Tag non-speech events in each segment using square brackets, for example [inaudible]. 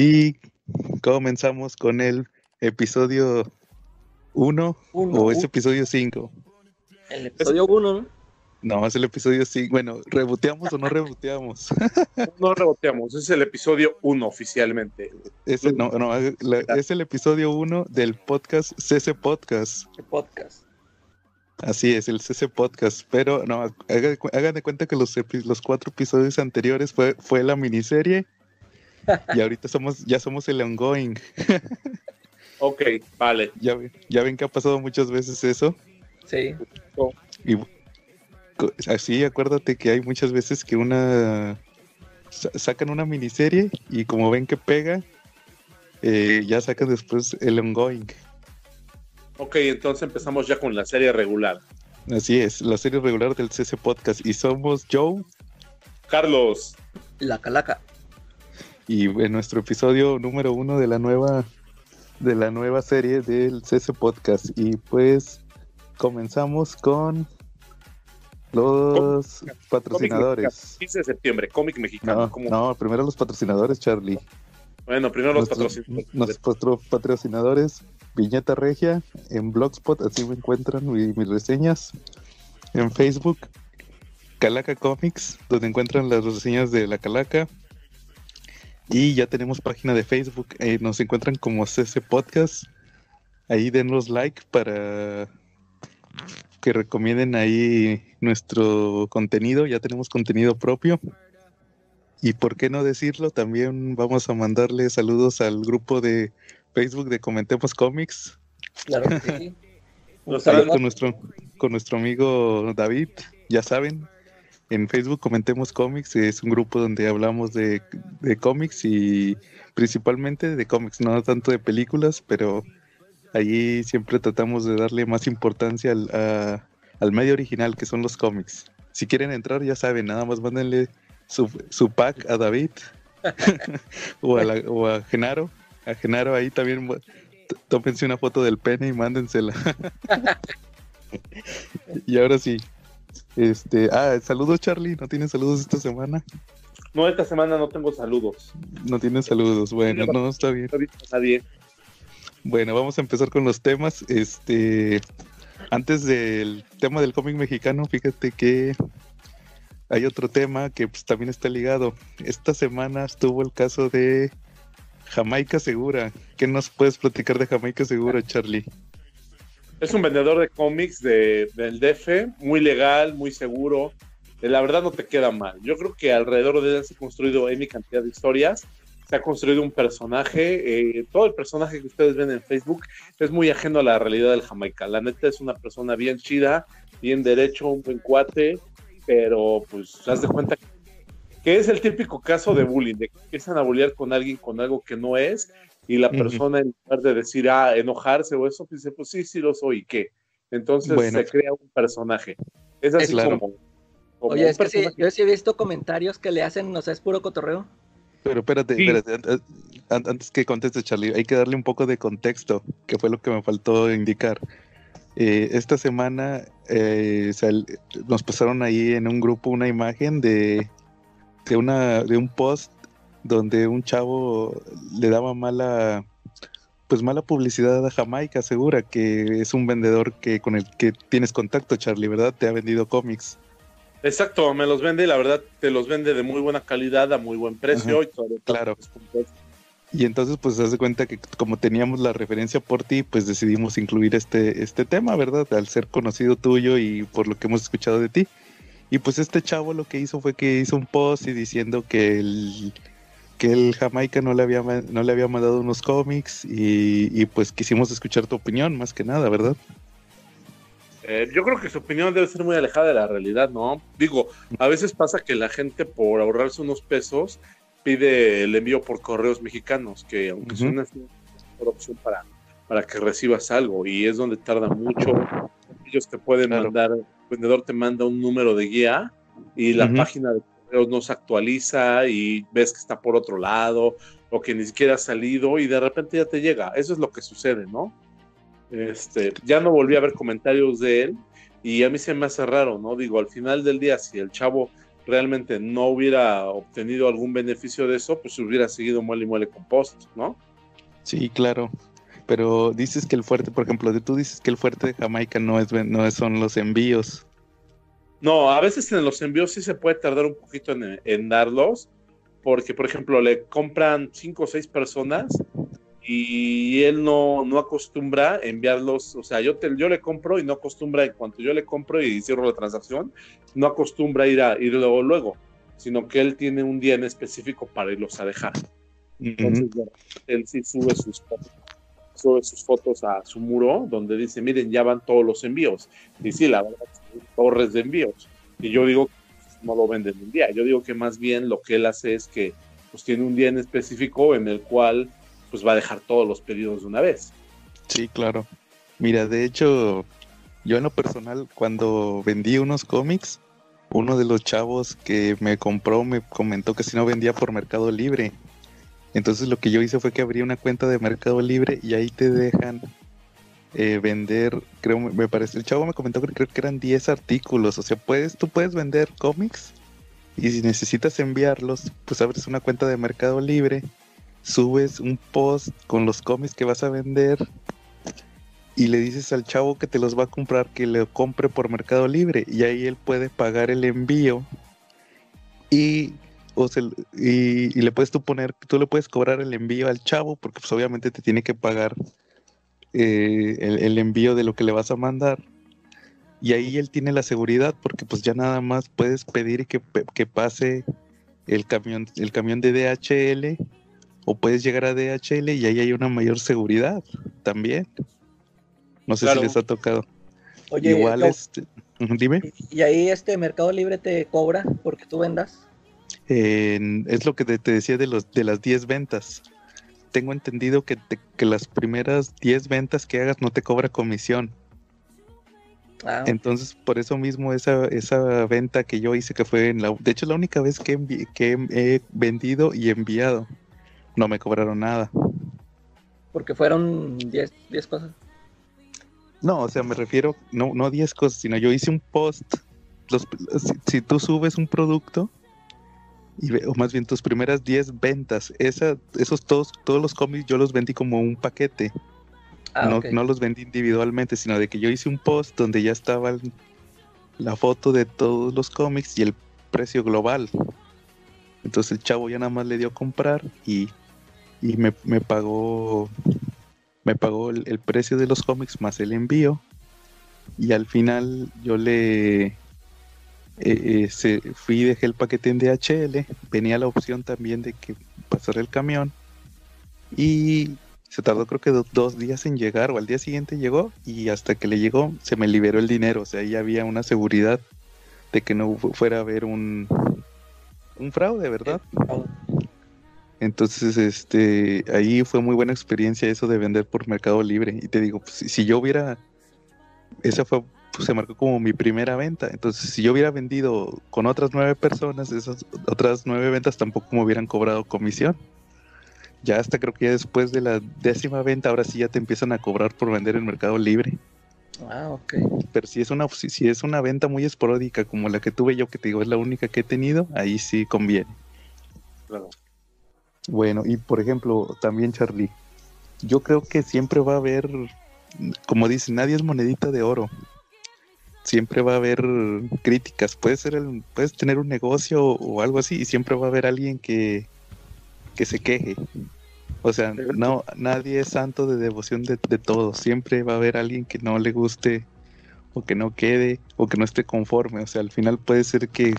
Y comenzamos con el episodio 1 o es episodio 5. El episodio 1, ¿no? No, es el episodio 5. Bueno, ¿reboteamos o no reboteamos? [laughs] no reboteamos, es el episodio 1 oficialmente. Es el, no, no, es el episodio 1 del podcast CC Podcast. Podcast. Así es, el CC Podcast. Pero no, hagan de cuenta que los, los cuatro episodios anteriores fue, fue la miniserie. [laughs] y ahorita somos, ya somos el ongoing. [laughs] ok, vale. Ya, ya ven que ha pasado muchas veces eso. Sí. Y así acuérdate que hay muchas veces que una sacan una miniserie y como ven que pega, eh, ya sacan después el ongoing. Ok, entonces empezamos ya con la serie regular. Así es, la serie regular del CC Podcast. Y somos Joe. Carlos. La Calaca. Y en nuestro episodio número uno de la nueva de la nueva serie del CC Podcast. Y pues comenzamos con los patrocinadores. 15 de septiembre, cómic mexicano. No, primero los patrocinadores, Charlie. Bueno, primero los patrocinadores. Nuestros patrocinadores, Viñeta Regia, en Blogspot, así me encuentran mis, reseñas. En Facebook, Calaca Comics, donde encuentran las reseñas de la Calaca. Y ya tenemos página de Facebook, eh, nos encuentran como CC Podcast. Ahí denos like para que recomienden ahí nuestro contenido, ya tenemos contenido propio. Y por qué no decirlo, también vamos a mandarle saludos al grupo de Facebook de Comentemos Comics. Claro que sí. [laughs] con, nuestro, con nuestro amigo David, ya saben, en Facebook Comentemos Comics, es un grupo donde hablamos de, de cómics y principalmente de cómics, no tanto de películas, pero Allí siempre tratamos de darle más importancia al, medio original, que son los cómics. Si quieren entrar, ya saben, nada más mándenle su, su pack a David [laughs] o, a Genaro. A Genaro ahí también tópense una foto del pene y mándensela. [laughs] y ahora sí. Este, ah, saludos Charlie, ¿no tienes saludos esta semana? No, esta semana no tengo saludos. No tienes saludos, bueno, no, está bien. Nadie. Bueno, vamos a empezar con los temas. Este, antes del tema del cómic mexicano, fíjate que hay otro tema que pues, también está ligado. Esta semana estuvo el caso de Jamaica Segura. ¿Qué nos puedes platicar de Jamaica Segura, Charlie? Es un vendedor de cómics de, del DF, muy legal, muy seguro. La verdad no te queda mal. Yo creo que alrededor de él se ha construido mi cantidad de historias se ha construido un personaje, eh, todo el personaje que ustedes ven en Facebook es muy ajeno a la realidad del Jamaica. La neta es una persona bien chida, bien derecho, un buen cuate, pero pues haz de cuenta que es el típico caso de bullying, de que empiezan a bullear con alguien con algo que no es, y la persona en lugar de decir, ah, enojarse o eso, dice, pues sí, sí lo soy, ¿y qué? Entonces se crea un personaje. Es así como, Oye, es que sí, yo sí he visto comentarios que le hacen, no sé, es puro cotorreo. Pero espérate, espérate, antes que conteste Charlie, hay que darle un poco de contexto, que fue lo que me faltó indicar. Eh, esta semana eh, nos pasaron ahí en un grupo una imagen de, de, una, de un post donde un chavo le daba mala pues mala publicidad a Jamaica, segura que es un vendedor que con el que tienes contacto, Charlie, ¿verdad? Te ha vendido cómics. Exacto, me los vende y la verdad te los vende de muy buena calidad, a muy buen precio. y todo, claro. Y entonces, pues, se hace cuenta que como teníamos la referencia por ti, pues decidimos incluir este, este tema, ¿verdad? Al ser conocido tuyo y por lo que hemos escuchado de ti. Y pues este chavo lo que hizo fue que hizo un post y diciendo que el, que el Jamaica no le había, no le había mandado unos cómics y, y pues quisimos escuchar tu opinión, más que nada, ¿verdad? Eh, yo creo que su opinión debe ser muy alejada de la realidad, ¿no? Digo, a veces pasa que la gente por ahorrarse unos pesos pide el envío por correos mexicanos, que aunque uh una mejor opción para, para que recibas algo y es donde tarda mucho. Ellos te pueden mandar, el vendedor te manda un número de guía y la página de correos no se actualiza y ves que está por otro lado o que ni siquiera ha salido y de repente ya te llega. Eso es lo que sucede, ¿no? Este, ya no volví a ver comentarios de él y a mí se me hace raro, ¿no? Digo, al final del día, si el chavo realmente no hubiera obtenido algún beneficio de eso, pues hubiera seguido muele y muele compost, ¿no? Sí, claro. Pero dices que el fuerte, por ejemplo, tú dices que el fuerte de Jamaica no es no son los envíos. No, a veces en los envíos sí se puede tardar un poquito en, darlos, porque por ejemplo le compran cinco o seis personas y él no, no acostumbra enviarlos, o sea, yo, te, yo le compro y no acostumbra, en cuanto yo le compro y cierro la transacción, no acostumbra ir a ir luego, luego, sino que él tiene un día en específico para irlos a dejar. Entonces, él sí sube sus fotos, sube sus fotos a su muro donde dice, miren, ya van todos los envíos. Y sí, la verdad, torres de envíos. Y yo digo, no lo venden un día. Yo digo que más bien lo que él hace es que pues tiene un día en específico en el cual pues va a dejar todos los pedidos de una vez. Sí, claro. Mira, de hecho, yo en lo personal, cuando vendí unos cómics, uno de los chavos que me compró me comentó que si no vendía por Mercado Libre. Entonces lo que yo hice fue que abrí una cuenta de Mercado Libre y ahí te dejan eh, vender, creo, me parece, el chavo me comentó que creo que eran 10 artículos, o sea, puedes, tú puedes vender cómics y si necesitas enviarlos, pues abres una cuenta de Mercado Libre subes un post con los cómics que vas a vender y le dices al chavo que te los va a comprar que le compre por Mercado Libre y ahí él puede pagar el envío y, y, le puedes tú poner, tú le puedes cobrar el envío al chavo porque pues obviamente te tiene que pagar eh, el, envío de lo que le vas a mandar y ahí él tiene la seguridad porque pues ya nada más puedes pedir que, que pase el camión, el camión de DHL o puedes llegar a DHL y ahí hay una mayor seguridad también. No sé si les ha tocado. Oye, igual este, dime. ¿Y ahí este Mercado Libre te cobra porque tú vendas? es lo que te, decía de los de las 10 ventas. Tengo entendido que, que las primeras 10 ventas que hagas no te cobra comisión. Ah, Entonces, por eso mismo esa, esa venta que yo hice, que fue en la... De hecho, la única vez que, que he vendido y enviado no me cobraron nada. Porque fueron 10 cosas. No, o sea, me refiero, no, no 10 cosas, sino yo hice un post. Los, si, tú subes un producto, y, o más bien tus primeras 10 ventas, esa, esos todos, todos los cómics yo los vendí como un paquete. Ah, no, no los vendí individualmente, sino de que yo hice un post donde ya estaba la foto de todos los cómics y el precio global. Entonces el chavo ya nada más le dio a comprar y y me, pagó me pagó el, precio de los cómics más el envío y al final yo le eh, eh, se, fui y dejé el paquete en DHL venía la opción también de que pasara el camión y se tardó creo que dos días en llegar o al día siguiente llegó y hasta que le llegó se me liberó el dinero o sea ahí había una seguridad de que no fuera a haber un un fraude verdad entonces, este, ahí fue muy buena experiencia eso de vender por Mercado Libre. Y te digo, si, yo hubiera, esa fue, pues, se marcó como mi primera venta. Entonces, si yo hubiera vendido con otras nueve personas, esas otras nueve ventas tampoco me hubieran cobrado comisión. Ya hasta creo que ya después de la décima venta, ahora sí ya te empiezan a cobrar por vender en Mercado Libre. Ah, ok. Pero si es una, si es una venta muy esporádica como la que tuve yo, que te digo es la única que he tenido, ahí sí conviene. Claro. Bueno, y por ejemplo, también Charlie, yo creo que siempre va a haber, como dicen, nadie es monedita de oro. Siempre va a haber críticas. Puedes ser el, puedes tener un negocio o algo así y siempre va a haber alguien que, que se queje. O sea, no, nadie es santo de devoción de, de todo. Siempre va a haber alguien que no le guste o que no quede o que no esté conforme. O sea, al final puede ser que,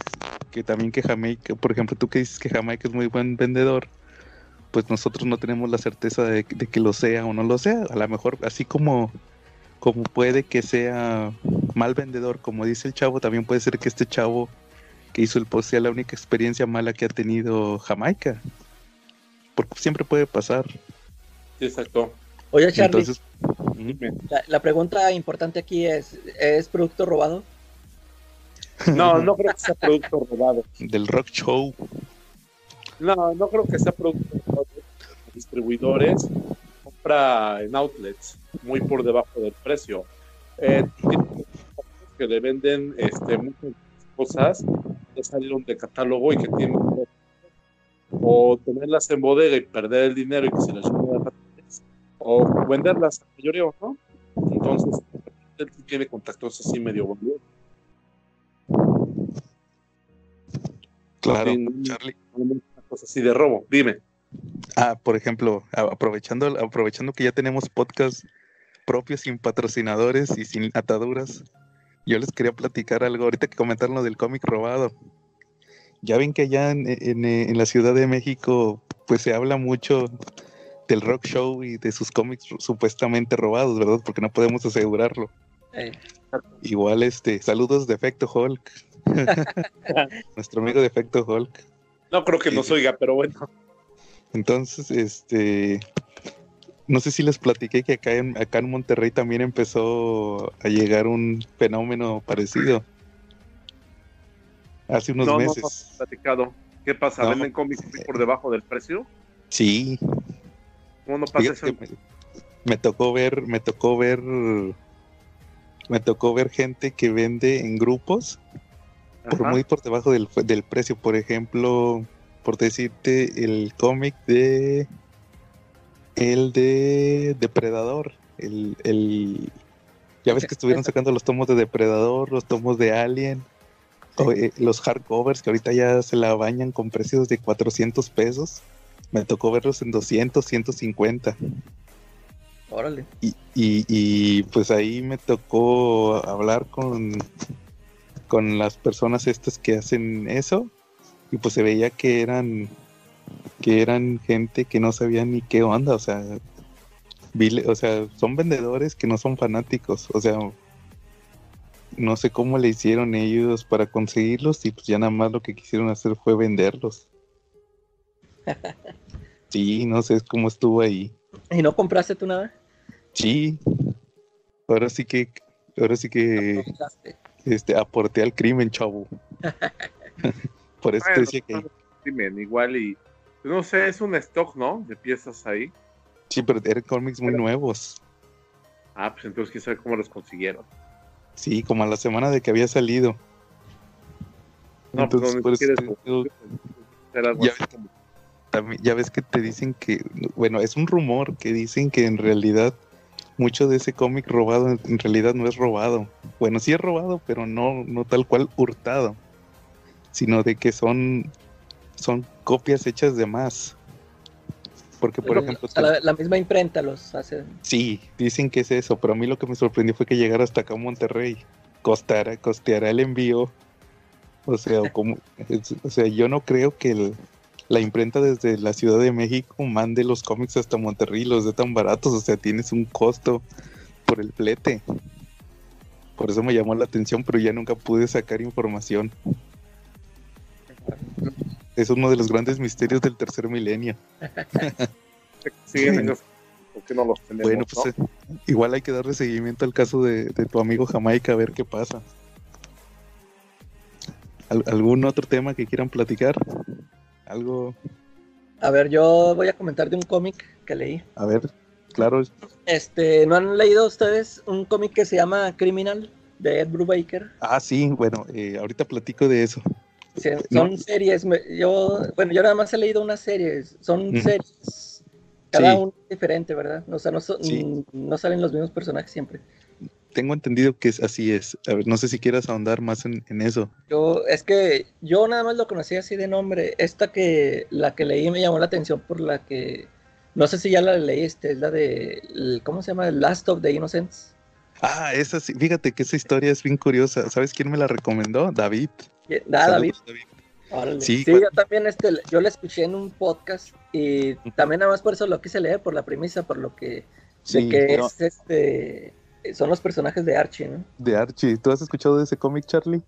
que también que Jamaica, por ejemplo, tú que dices que Jamaica es muy buen vendedor, pues nosotros no tenemos la certeza de, que lo sea o no lo sea. A lo mejor así como, como puede que sea mal vendedor, como dice el chavo, también puede ser que este chavo que hizo el post sea la única experiencia mala que ha tenido Jamaica. Porque siempre puede pasar. Exacto. Oye, Charlie, la, pregunta importante aquí es, ¿es producto robado? [laughs] No, no creo que sea producto robado. Del rock show. No, no creo que sea producto de distribuidores. Compra en outlets muy por debajo del precio. Eh, que le venden este, muchas cosas. ya salieron de catálogo y que tienen o tenerlas en bodega y perder el dinero y que se les suba o venderlas a mayoría, ¿no? Entonces, él tiene contactos así medio boludo. Claro, Charlie. Cosas así de robo, dime. Ah, por ejemplo, aprovechando, aprovechando que ya tenemos podcast propios sin patrocinadores y sin ataduras, yo les quería platicar algo ahorita que comentaron lo del cómic robado. Ya ven que allá en, en, la Ciudad de México, pues se habla mucho del rock show y de sus cómics supuestamente robados, ¿verdad? Porque no podemos asegurarlo. Igual, este, saludos de Efecto Hulk. [laughs] Nuestro amigo de Efecto Hulk. No creo que nos oiga, pero bueno. Entonces, este, no sé si les platiqué que acá en, acá en Monterrey también empezó a llegar un fenómeno parecido. Hace unos meses. No, platicado. ¿Qué pasa? ¿Venden cómics por debajo del precio? Sí. ¿Cómo no pasa eso? Me, tocó ver, me tocó ver, me tocó ver gente que vende en grupos por muy por debajo del, del precio. Por ejemplo, por decirte, el cómic de el de Depredador. El, el, ya ves que estuvieron sacando los tomos de Depredador, los tomos de Alien, eh, los hardcovers que ahorita ya se la bañan con precios de 400 pesos. Me tocó verlos en 200, 150. Órale. Y, y, y pues ahí me tocó hablar con, con las personas estas que hacen eso. Y pues se veía que eran que eran gente que no sabía ni qué onda, o sea, o sea, son vendedores que no son fanáticos, o sea, no sé cómo le hicieron ellos para conseguirlos y pues ya nada más lo que quisieron hacer fue venderlos. [laughs] Sí, no sé cómo estuvo ahí. ¿Y no compraste tú nada? Sí. Ahora sí que, ahora sí que, este, aporté al crimen, chavo. [laughs] Por eso te decía que. Crimen, igual y no sé, es un stock, ¿no? De piezas ahí. Sí, pero eran cómics muy nuevos. Ah, pues entonces quién sabe cómo los consiguieron. Sí, como a la semana de que había salido. No, pues entonces, ya, ves que, te dicen que, bueno, es un rumor que dicen que en realidad mucho de ese cómic robado en realidad no es robado. Bueno, sí es robado, pero no, no tal cual hurtado, sino de que son son copias hechas de más. Porque, por ejemplo... la, misma imprenta los hace... Sí, dicen que es eso, pero a mí lo que me sorprendió fue que llegara hasta acá a Monterrey. Costará, costeará el envío. O sea, [laughs] como, o sea yo no creo que la imprenta desde la Ciudad de México mande los cómics hasta Monterrey y los dé tan baratos. O sea, tienes un costo por el flete. Por eso me llamó la atención, pero ya nunca pude sacar información es uno de los grandes misterios del tercer milenio. [laughs] sí, no los tenemos, bueno, pues eh, igual hay que darle seguimiento al caso de, tu amigo Jamaica a ver qué pasa. ¿Algún otro tema que quieran platicar? ¿Algo? A ver, yo voy a comentar de un cómic que leí. A ver, claro. Este, ¿no han leído ustedes un cómic que se llama Criminal de Ed Brubaker? Ah, sí, bueno, eh, ahorita platico de eso son series, yo, bueno, yo nada más he leído una serie, son series, cada uno diferente, ¿verdad? O sea, no, no salen los mismos personajes siempre. Tengo entendido que es, así es. A ver, no sé si quieras ahondar más en, eso. Yo, es que yo nada más lo conocí así de nombre. Esta que, la que leí me llamó la atención por la que, no sé si ya la leíste, es la de, ¿cómo se llama? Last of the Innocents. Ah, esa sí, fíjate que esa historia es bien curiosa. ¿Sabes quién me la recomendó? David. David. Sí, yo también este, yo la escuché en un podcast y también nada más por eso lo quise leer, por la premisa, por lo que, que es este son los personajes de Archie, ¿no? De Archie. ¿Tú has escuchado de ese cómic, Charlie?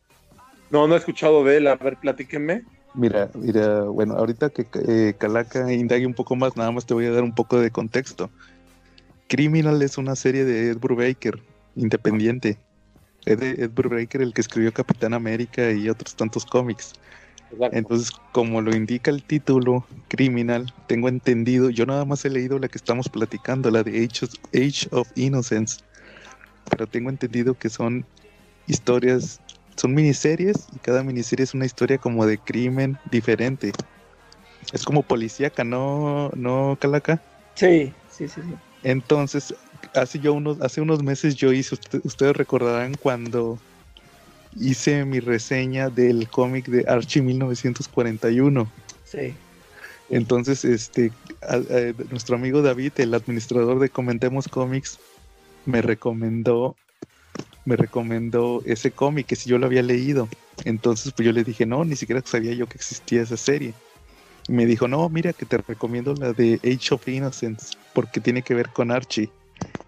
No, no he escuchado de él. A ver, platíquenme. Mira, mira, bueno, ahorita que eh, Calaca indague un poco más, nada más te voy a dar un poco de contexto. Criminal es una serie de Ed Brubaker, independiente. Ed, Ed Brubaker, el que escribió Capitán América y otros tantos cómics. Entonces, como lo indica el título, Criminal, tengo entendido, yo nada más he leído la que estamos platicando, la de Age of, Innocence, pero tengo entendido que son historias son miniseries y cada miniserie es una historia como de crimen diferente. Es como policíaca, ¿no, no Calaca? Sí, sí, sí, sí. Entonces, hace yo unos, hace unos meses yo hice, ustedes recordarán cuando hice mi reseña del cómic de Archie 1941. Sí. Entonces, este, nuestro amigo David, el administrador de Comentemos Comics, me recomendó, me recomendó ese cómic que si yo lo había leído. Entonces, pues yo le dije, no, ni siquiera sabía yo que existía esa serie. Y me dijo, no, mira que te recomiendo la de Age of Innocence, porque tiene que ver con Archie.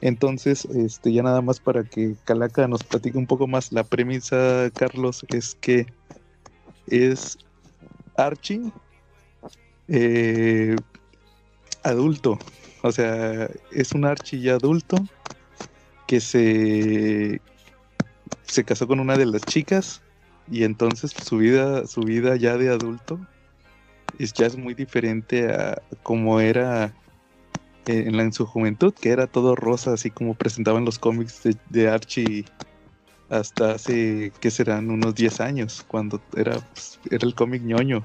Entonces, este, ya nada más para que Calaca nos platique un poco más, la premisa, Carlos, es que es Archie eh, adulto. O sea, es un Archie ya adulto que se, se casó con una de las chicas y entonces su vida, su vida ya de adulto es, ya es muy diferente a como era en, en su juventud, que era todo rosa, así como presentaban los cómics de, Archie hasta hace, que serán? Unos 10 años, cuando era, pues, era el cómic ñoño.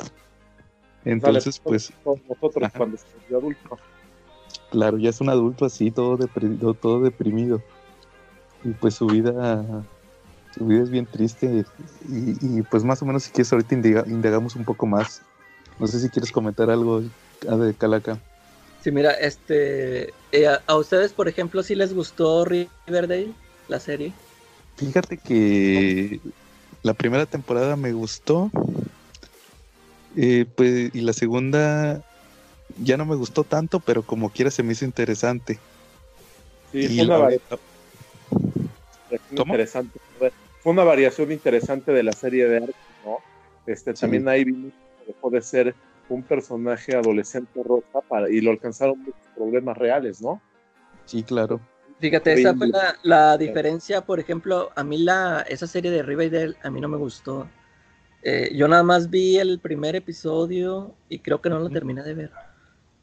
Entonces, pues... Nosotros cuando se adulto. Claro, ya es un adulto así, todo deprimido, todo deprimido. Y pues su vida, su vida es bien triste. Y, pues más o menos si quieres ahorita indagamos un poco más. No sé si quieres comentar algo de Calaca. Sí, mira, este, eh, a, ustedes, por ejemplo, si les gustó Riverdale, la serie. Fíjate que la primera temporada me gustó, eh, pues, y la segunda ya no me gustó tanto, pero como quiera se me hizo interesante. Sí, fue una, variación interesante. Fue una variación interesante de la serie de arte, ¿no? Este, también ahí vimos que dejó de ser un personaje adolescente rosa para, y lo alcanzaron muchos problemas reales, ¿no? Sí, claro. Fíjate, esa fue la, diferencia, por ejemplo, a mí la, esa serie de Riverdale a mí no me gustó. Eh, yo nada más vi el primer episodio y creo que no lo terminé de ver.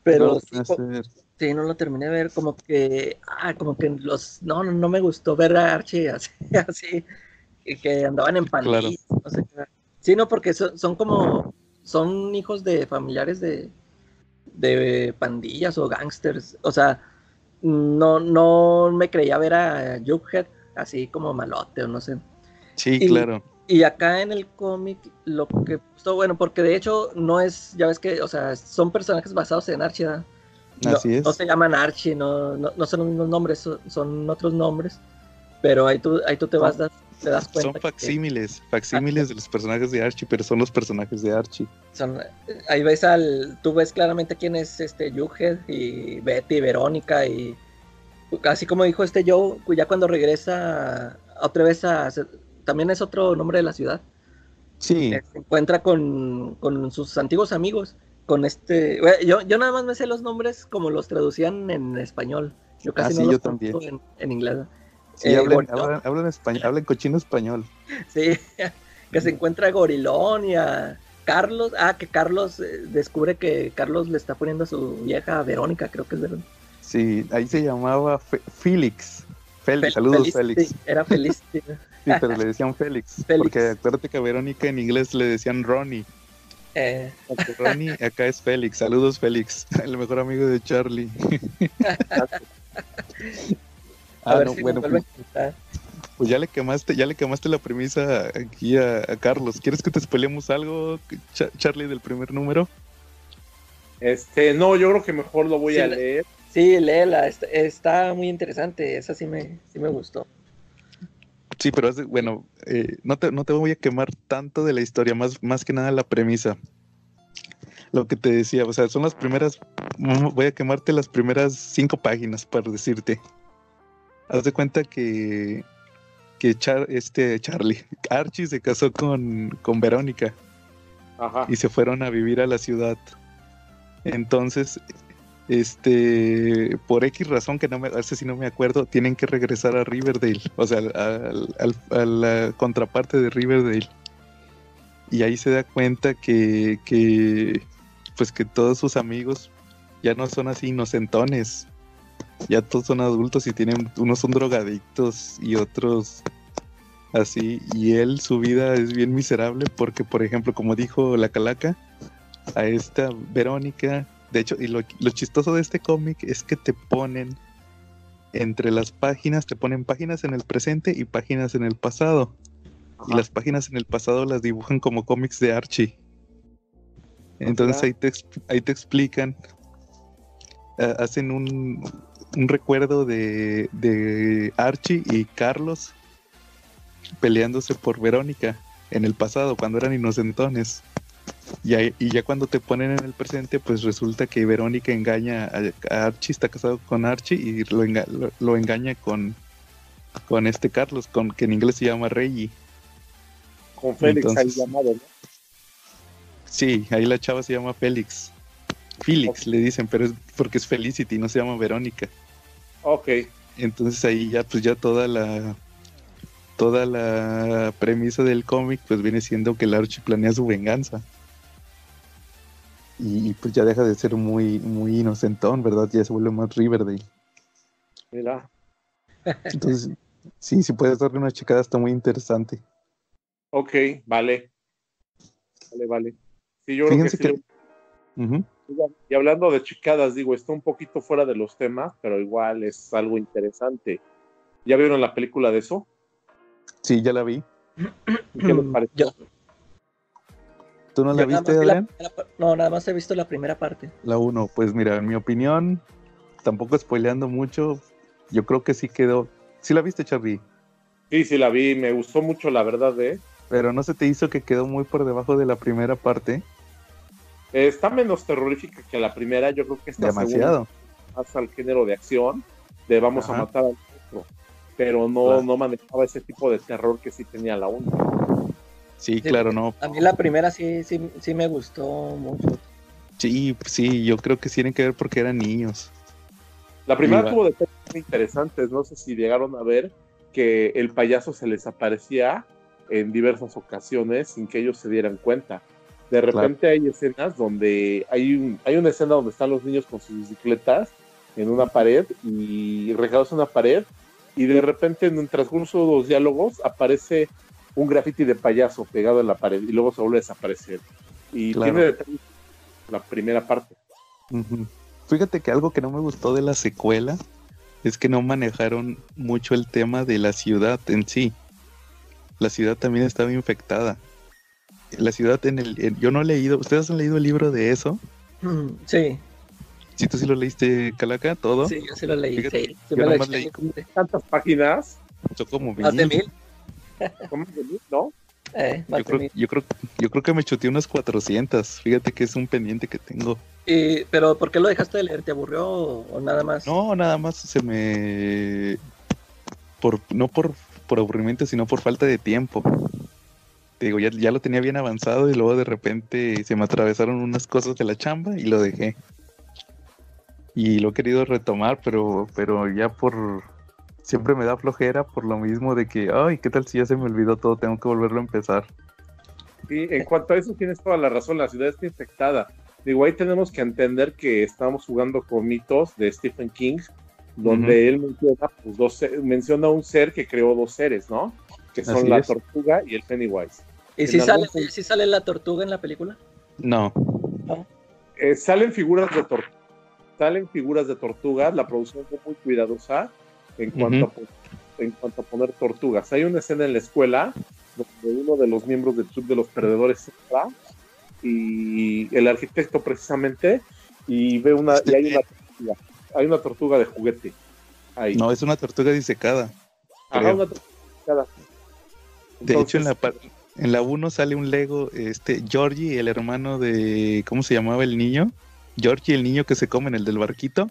Pero sí, no lo terminé de ver, como que, ah, como que los, no, no, me gustó ver a Archie [laughs] así, así que andaban en pandillas, no sé Sí, no, porque son, como, son hijos de familiares de, de pandillas o gangsters, o sea, no, no me creía ver a Jughead así como malote o no sé. Sí, claro. Y acá en el cómic, lo que puso bueno, porque de hecho no es, ya ves que, o sea, son personajes basados en Archie, ¿verdad? Así es. No se llaman Archie, no, no, son los mismos nombres, son, otros nombres, pero ahí tú, ahí tú te vas, te das cuenta. Son facsímiles, [laughs] facsímiles de los personajes de Archie, pero son los personajes de Archie. Son, ahí ves al, tú ves claramente quién es este Jughead y Betty, Verónica y así como dijo este Joe, ya cuando regresa otra vez a también es otro nombre de la ciudad. Sí. Se encuentra con, sus antiguos amigos. Con este. Yo, yo nada más me sé los nombres como los traducían en español. Yo casi ah, no los yo En, inglés. Sí, eh, hablan, español, hablan cochino español. [laughs] Sí, que se encuentra Gorilón y a Carlos. Ah, que Carlos eh, descubre que Carlos le está poniendo a su vieja Verónica, creo que es verdad. Sí, ahí se llamaba Félix. Félix, saludos Félix. era feliz. [laughs] Sí, pero le decían [laughs] Félix, Porque acuérdate que a Verónica en inglés le decían Ronnie. Eh. Ronnie, acá es Félix. Saludos, Félix, el mejor amigo de Charlie. Ah, no, bueno, pues, pues, ya le quemaste, ya le quemaste la premisa aquí a, Carlos. ¿Quieres que te spoilemos algo, Charlie, del primer número? Este, no, yo creo que mejor lo voy a leer. Sí, léela, está, está, muy interesante, esa sí me, sí me gustó. Sí, pero bueno, eh, no, te, no te voy a quemar tanto de la historia, más, más que nada la premisa. Lo que te decía, o sea, son las primeras, voy a quemarte las primeras cinco páginas para decirte. Haz de cuenta que, que este Charlie, Archie se casó con, con Verónica Ajá. y se fueron a vivir a la ciudad. Entonces, este, por X razón que no me, hace si no me acuerdo, tienen que regresar a Riverdale, o sea, a la contraparte de Riverdale. Y ahí se da cuenta que, que, pues que todos sus amigos ya no son así inocentones, ya todos son adultos y tienen, unos son drogadictos y otros, Así, y él, su vida es bien miserable porque, por ejemplo, como dijo la calaca, a esta Verónica, de hecho, y lo, lo chistoso de este cómic es que te ponen entre las páginas, te ponen páginas en el presente y páginas en el pasado. Y las páginas en el pasado las dibujan como cómics de Archie. Entonces ahí te, ahí te explican, eh, hacen un, un recuerdo de, de, Archie y Carlos peleándose por Verónica en el pasado, cuando eran inocentones. Y, y, ya cuando te ponen en el presente, pues resulta que Verónica engaña a, Archie, está casado con Archie y lo, lo, engaña con, con este Carlos, con que en inglés se llama Reggie. Con Félix ahí llamado, ¿no? Sí, ahí la chava se llama Félix. Félix le dicen, pero es porque es Felicity, no se llama Verónica. Ok. Entonces ahí ya, pues ya toda la toda la premisa del cómic, pues viene siendo que el Archie planea su venganza. Y, pues ya deja de ser muy, muy inocentón, ¿verdad? Ya se vuelve más Riverdale. Mira. [laughs] Entonces, sí, si puedes darle una checada, está muy interesante. Ok, vale. Vale, vale. Sí, yo creo que, Y hablando de chicadas, digo, está un poquito fuera de los temas, pero igual es algo interesante. ¿Ya vieron la película de eso? Sí, ya la vi. ¿Qué les pareció? ¿Tú no la viste, Adrián? no, nada más he visto la primera parte. La uno, pues mira, en mi opinión, tampoco spoileando mucho, yo creo que sí quedó. ¿Sí la viste, Charlie? Sí, sí la vi, me gustó mucho, la verdad, ¿eh? Pero ¿no se te hizo que quedó muy por debajo de la primera parte? Está menos terrorífica que la primera, yo creo que está demasiado más al género de acción, de vamos a matar al otro, pero no, no manejaba ese tipo de terror que sí tenía la 1. Sí, claro, no. A mí la primera sí, sí, sí me gustó mucho. Sí, sí, yo creo que tienen que ver porque eran niños. La primera tuvo detalles muy interesantes, no sé si llegaron a ver que el payaso se les aparecía en diversas ocasiones sin que ellos se dieran cuenta. De repente hay escenas donde hay, un, hay una escena donde están los niños con sus bicicletas en una pared y regados en una pared y de repente en el transcurso de los diálogos aparece un graffiti de payaso pegado en la pared y luego se vuelve a desaparecer. Y tiene la primera parte. Fíjate que algo que no me gustó de la secuela es que no manejaron mucho el tema de la ciudad en sí la ciudad también estaba infectada. La ciudad en el... yo no he leído... ¿Ustedes han leído el libro de eso? Mm, sí. ¿Sí tú sí lo leíste, Calaca, todo? Sí, yo sí lo leí. sí. Yo, leí. ¿Tantas páginas? Son como mil. ¿Más de mil? [laughs] ¿Cómo de mil, no? Eh, yo, creo, yo, creo, yo creo que me chuté unas 400. Fíjate que es un pendiente que tengo. ¿Pero por qué lo dejaste de leer? ¿Te aburrió o, nada más? No, nada más se me... Por, no por por aburrimiento, sino por falta de tiempo. Te digo, ya, ya lo tenía bien avanzado y luego de repente se me atravesaron unas cosas de la chamba y lo dejé. Y lo he querido retomar, pero, pero ya por... Siempre me da flojera por lo mismo de que, ay, ¿qué tal si ya se me olvidó todo? Tengo que volverlo a empezar. Sí, en cuanto a eso tienes toda la razón, la ciudad está infectada. Digo, ahí tenemos que entender que estamos jugando con mitos de Stephen King, donde él menciona, pues, dos, menciona un ser que creó dos seres, ¿no? Que son la tortuga y el Pennywise. ¿Y si sale, si sale la tortuga en la película? No. Eh, salen figuras de tortuga. Salen figuras de tortugas, la producción fue muy cuidadosa en cuanto, a, en cuanto a poner tortugas. Hay una escena en la escuela donde uno de los miembros del club de los perdedores entra y el arquitecto precisamente y ve una y hay una tortuga hay una tortuga de juguete. Ahí. No, es una tortuga disecada. Ajá, una tortuga disecada. De hecho, en la, en la 1 sale un Lego, este, Georgie, el hermano de, ¿cómo se llamaba el niño? Georgie, el niño que se come en el del barquito.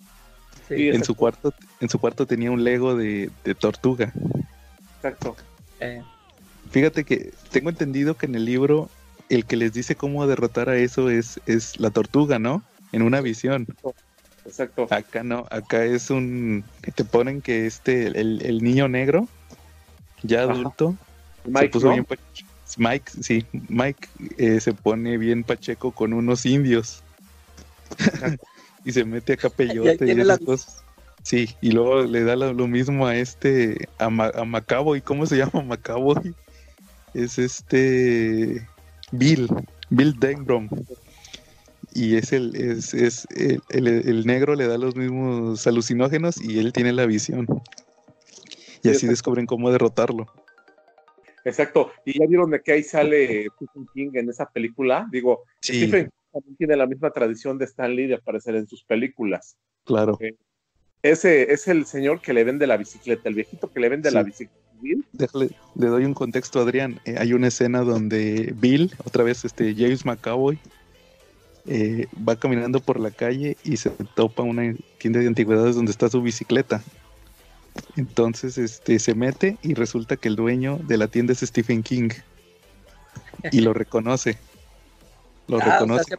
Sí, en su cuarto, en su cuarto tenía un Lego de, tortuga. Exacto. Eh. Fíjate que tengo entendido que en el libro el que les dice cómo derrotar a eso es, es la tortuga, ¿no? En una visión. Exacto. Acá no, acá es un. Te ponen que este, el, niño negro, ya adulto, Mike, se puso bien Mike, sí, Mike eh, se pone bien pacheco con unos indios. [laughs] y se mete a capeyote y esas cosas. Sí, y luego le da lo, mismo a este, a, a Macaboy, ¿cómo se [laughs] llama Macaboy? Es este Bill, Bill Denbrom. Y es el, es, es el, negro le da los mismos alucinógenos y él tiene la visión. Y así descubren cómo derrotarlo. Exacto. Y ya vieron de que ahí sale Stephen King en esa película. Digo, Stephen King también tiene la misma tradición de Stan Lee de aparecer en sus películas. Claro. ese es el señor que le vende la bicicleta, el viejito que le vende la bicicleta. Déjale, le doy un contexto, Adrián. Eh, hay una escena donde Bill, otra vez este James McAvoy, eh, va caminando por la calle y se topa una tienda de antigüedades donde está su bicicleta. Entonces este, se mete y resulta que el dueño de la tienda es Stephen King. Y lo reconoce. Lo [laughs] ah, reconoce.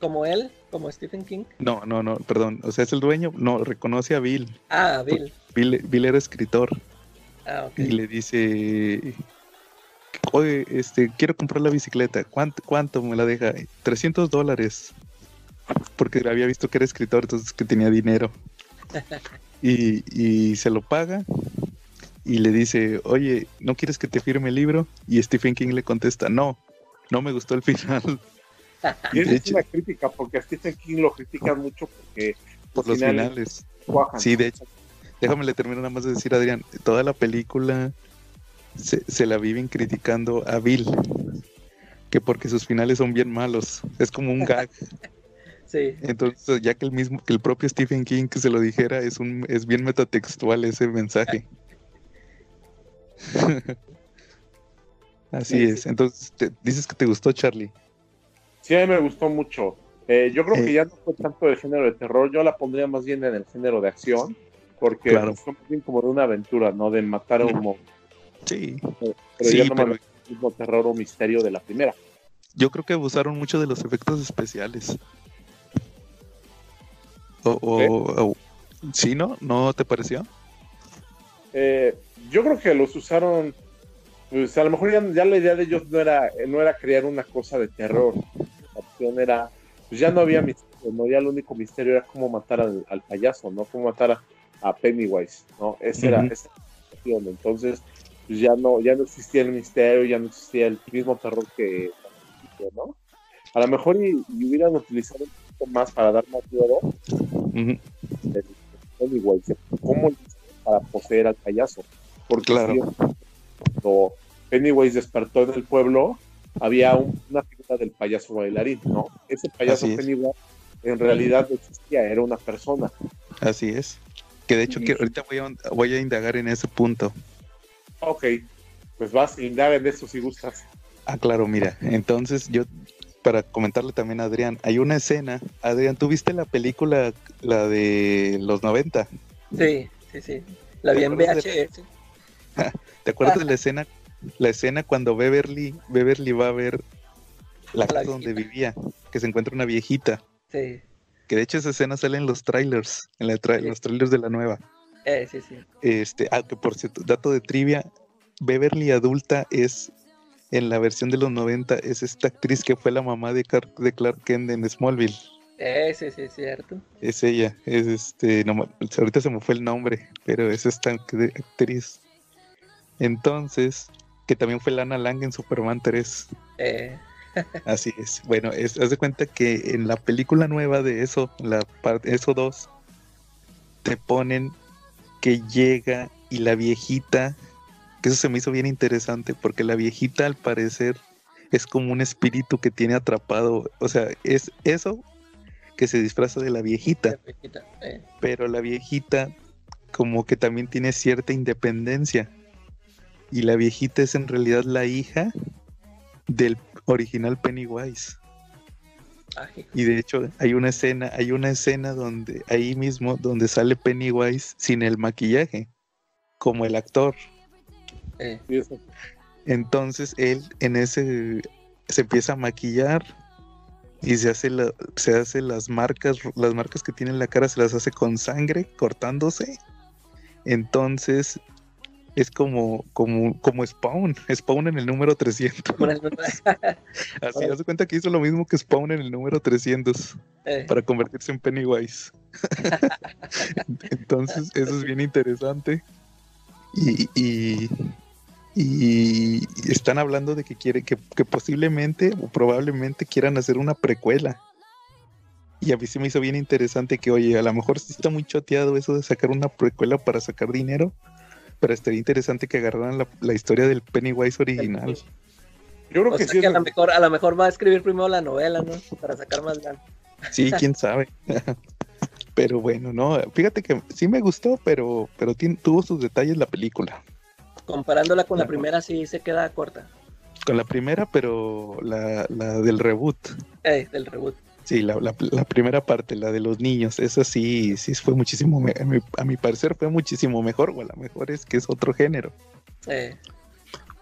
como él, como Stephen King. No, no, no, perdón. O sea, es el dueño. No, reconoce a Bill. Ah, Bill. Bill, Bill era escritor. Ah, y le dice, oye, este, quiero comprar la bicicleta, ¿cuánto, cuánto me la deja? 300 dólares, porque había visto que era escritor, entonces que tenía dinero. Y, y se lo paga y le dice, oye, ¿no quieres que te firme el libro? Y Stephen King le contesta, no, no me gustó el final. [laughs] Y es una crítica, porque a Stephen King lo critica mucho porque por los finales. Sí, de hecho, déjame le termino nada más de decir, Adrián, toda la película se, la viven criticando a Bill, que porque sus finales son bien malos, es como un gag. [laughs] Sí. Entonces, ya que el mismo, que el propio Stephen King que se lo dijera, es un, es bien metatextual ese mensaje. [laughs] Así es. Entonces, dices que te gustó, Charlie. Sí, a mí me gustó mucho. Eh, yo creo que eh. ya no fue tanto de género de terror, yo la pondría más bien en el género de acción porque claro. fue como de una aventura, ¿no? De matar a un monstruo. Sí. Pero sí, ya no pero... el mismo terror o misterio de la primera. Yo creo que abusaron mucho de los efectos especiales. O, o, ¿Sí, no? ¿No te pareció? Eh, yo creo que los usaron. Pues a lo mejor ya, la idea de ellos no era, no era crear una cosa de terror. La opción era. Pues ya no había misterio, ¿no? Ya el único misterio era cómo matar al, al payaso, ¿no? Cómo matar a, a Pennywise, ¿no? Ese era, esa Entonces, pues ya no, ya no existía el misterio, ya no existía el mismo terror que, ¿no? A lo mejor y, hubieran utilizado poquito más para dar más miedo Pennywise, cómo para poseer al payaso. Porque cuando Pennywise despertó en el pueblo, había una figura del payaso bailarín, ¿no? Ese payaso Pennywise en realidad no existía, era una persona. Así es. Que de hecho, que ahorita voy a, indagar en ese punto. Ok, pues vas a indagar en eso si gustas. Ah, claro, mira, entonces yo, para comentarle también a Adrián, hay una escena, Adrián, ¿tú viste la película, la de los 90? Sí, sí, sí, la vi en VHS. [laughs] ¿Te acuerdas de la escena, la escena cuando Beverly, Beverly va a ver la casa donde vivía, que se encuentra una viejita? Sí. Que de hecho esa escena sale en los trailers, en, los trailers de la nueva. Eh, sí, sí. Este, ah, que por cierto, dato de trivia, Beverly adulta es, en la versión de los 90, es esta actriz que fue la mamá de, de Clark Kent en Smallville. Eh, sí, sí, es cierto. Es ella, es este, no, ahorita se me fue el nombre, pero es esta actriz. Entonces, que también fue Lana Lang en Superman 3. Eh. [laughs] Así es. Bueno, es, haz de cuenta que en la película nueva de eso, la parte, eso 2, te ponen que llega y la viejita, que eso se me hizo bien interesante, porque la viejita al parecer es como un espíritu que tiene atrapado, o sea, es eso que se disfraza de la viejita. Eh. Pero la viejita como que también tiene cierta independencia. Y la viejita es en realidad la hija del original Pennywise. y de hecho hay una escena, hay una escena donde ahí mismo donde sale Pennywise sin el maquillaje, como el actor. Eh. Entonces él en ese se empieza a maquillar y se hace se hace las marcas, las marcas que tiene en la cara se las hace con sangre cortándose. Entonces es como, como, como Spawn, Spawn en el número 300. [laughs] Así, hace cuenta que hizo lo mismo que Spawn en el número 300 eh. para convertirse en Pennywise. [laughs] Entonces, eso es bien interesante. Y, y, y, están hablando de que quiere que, que posiblemente o probablemente quieran hacer una precuela. Y a mí se me hizo bien interesante que, oye, a lo mejor sí está muy choteado eso de sacar una precuela para sacar dinero, pero estaría interesante que agarraran la, historia del Pennywise original. Yo creo que sí. a, lo mejor, a lo mejor va a escribir primero la novela, ¿no? Para sacar más ganas. Sí, [laughs] quién sabe. pero bueno, no, fíjate que sí me gustó, pero, pero tuvo sus detalles la película. Comparándola con la primera, sí se queda corta. Con la primera, pero la, la del reboot. Eh, del reboot. Sí, la, primera parte, la de los niños, esa sí, sí fue muchísimo, a mi, parecer fue muchísimo mejor, o a lo mejor es que es otro género.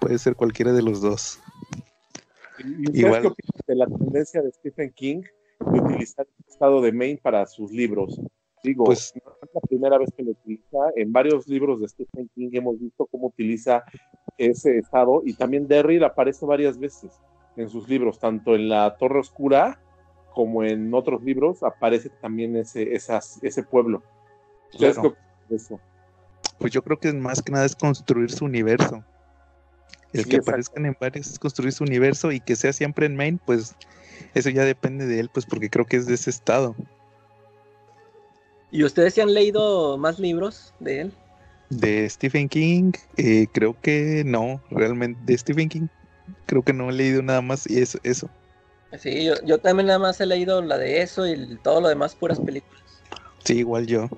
Puede ser cualquiera de los dos. ¿Y Igual... qué opinas de la tendencia de Stephen King de utilizar el estado de Maine para sus libros? Digo, pues, no es la primera vez que lo utiliza. En varios libros de Stephen King hemos visto cómo utiliza ese estado y también Derry aparece varias veces en sus libros, tanto en La Torre Oscura como en otros libros, aparece también ese, esas, ese pueblo. Pues yo creo que más que nada es construir su universo. El que aparezcan en varios es construir su universo y que sea siempre en Maine, pues eso ya depende de él, pues porque creo que es de ese estado. ¿Y ustedes se han leído más libros de él? De Stephen King, eh, creo que no, realmente de Stephen King, creo que no he leído nada más y eso. eso. Sí, yo, también nada más he leído la de eso y todo lo demás puras películas. Sí, igual yo.